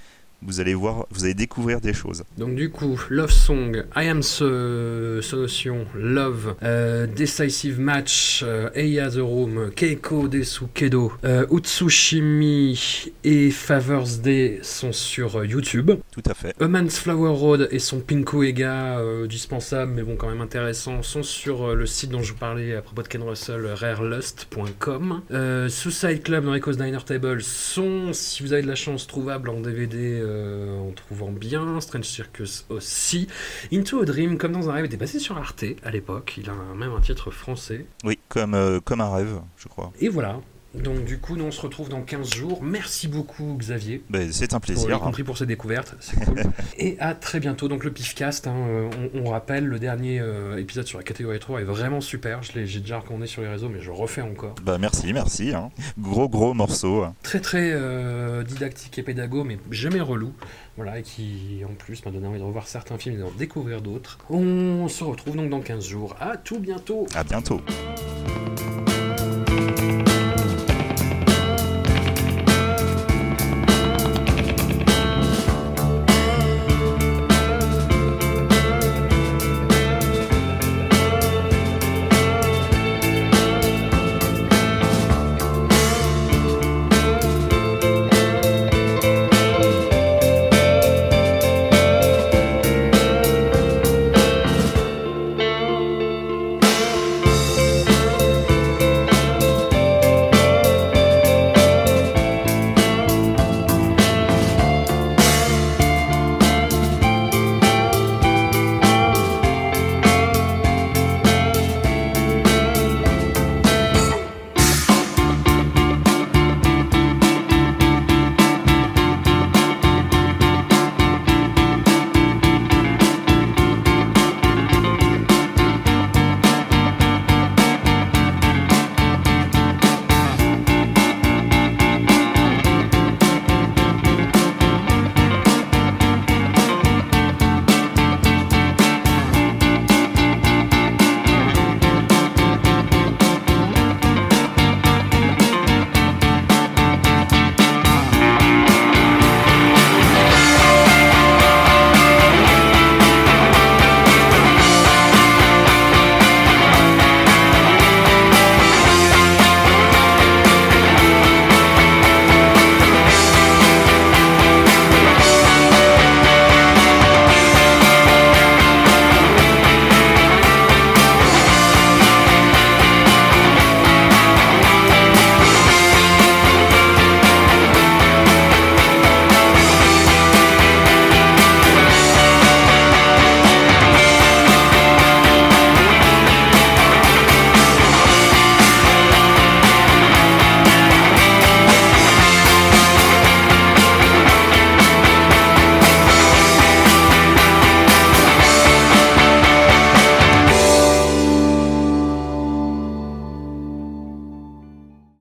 Vous allez voir, vous allez découvrir des choses. Donc du coup, Love Song, I Am So, Sonotion, Love, euh, Decisive Match, euh, Eia the Room, Keiko Desu Kedo, euh, Utsushimi et Father's Day sont sur euh, YouTube. Tout à fait. A Man's Flower Road et son Pinko Ega, euh, dispensable mais bon quand même intéressant, sont sur le site dont je vous parlais à propos de Ken Russell, rarelust.com. Suicide Club, Noriko's Diner Table sont, si vous avez de la chance, trouvables en DVD euh, en trouvant bien. Strange Circus aussi. Into a Dream, comme dans un rêve, était passé sur Arte à l'époque. Il a un- même un titre français. Oui, comme, euh, comme un rêve, je crois. Et voilà. Donc du coup, nous on se retrouve dans 15 jours. Merci beaucoup Xavier. Ben, c'est un Pour, y plaisir. compris pour ces découvertes, c'est cool. [LAUGHS] et à très bientôt. Donc le Pifcast, hein, euh, on, on rappelle, le dernier euh, épisode sur la catégorie 3 est vraiment super. Je l'ai, j'ai déjà recommandé sur les réseaux, mais je refais encore. Bah, merci, merci. hein. Gros, gros morceau. hein. Très très euh, didactique et pédago, mais jamais relou. Voilà, et qui en plus m'a donné envie de revoir certains films et d'en découvrir d'autres. On se retrouve donc dans 15 jours. À tout bientôt À bientôt.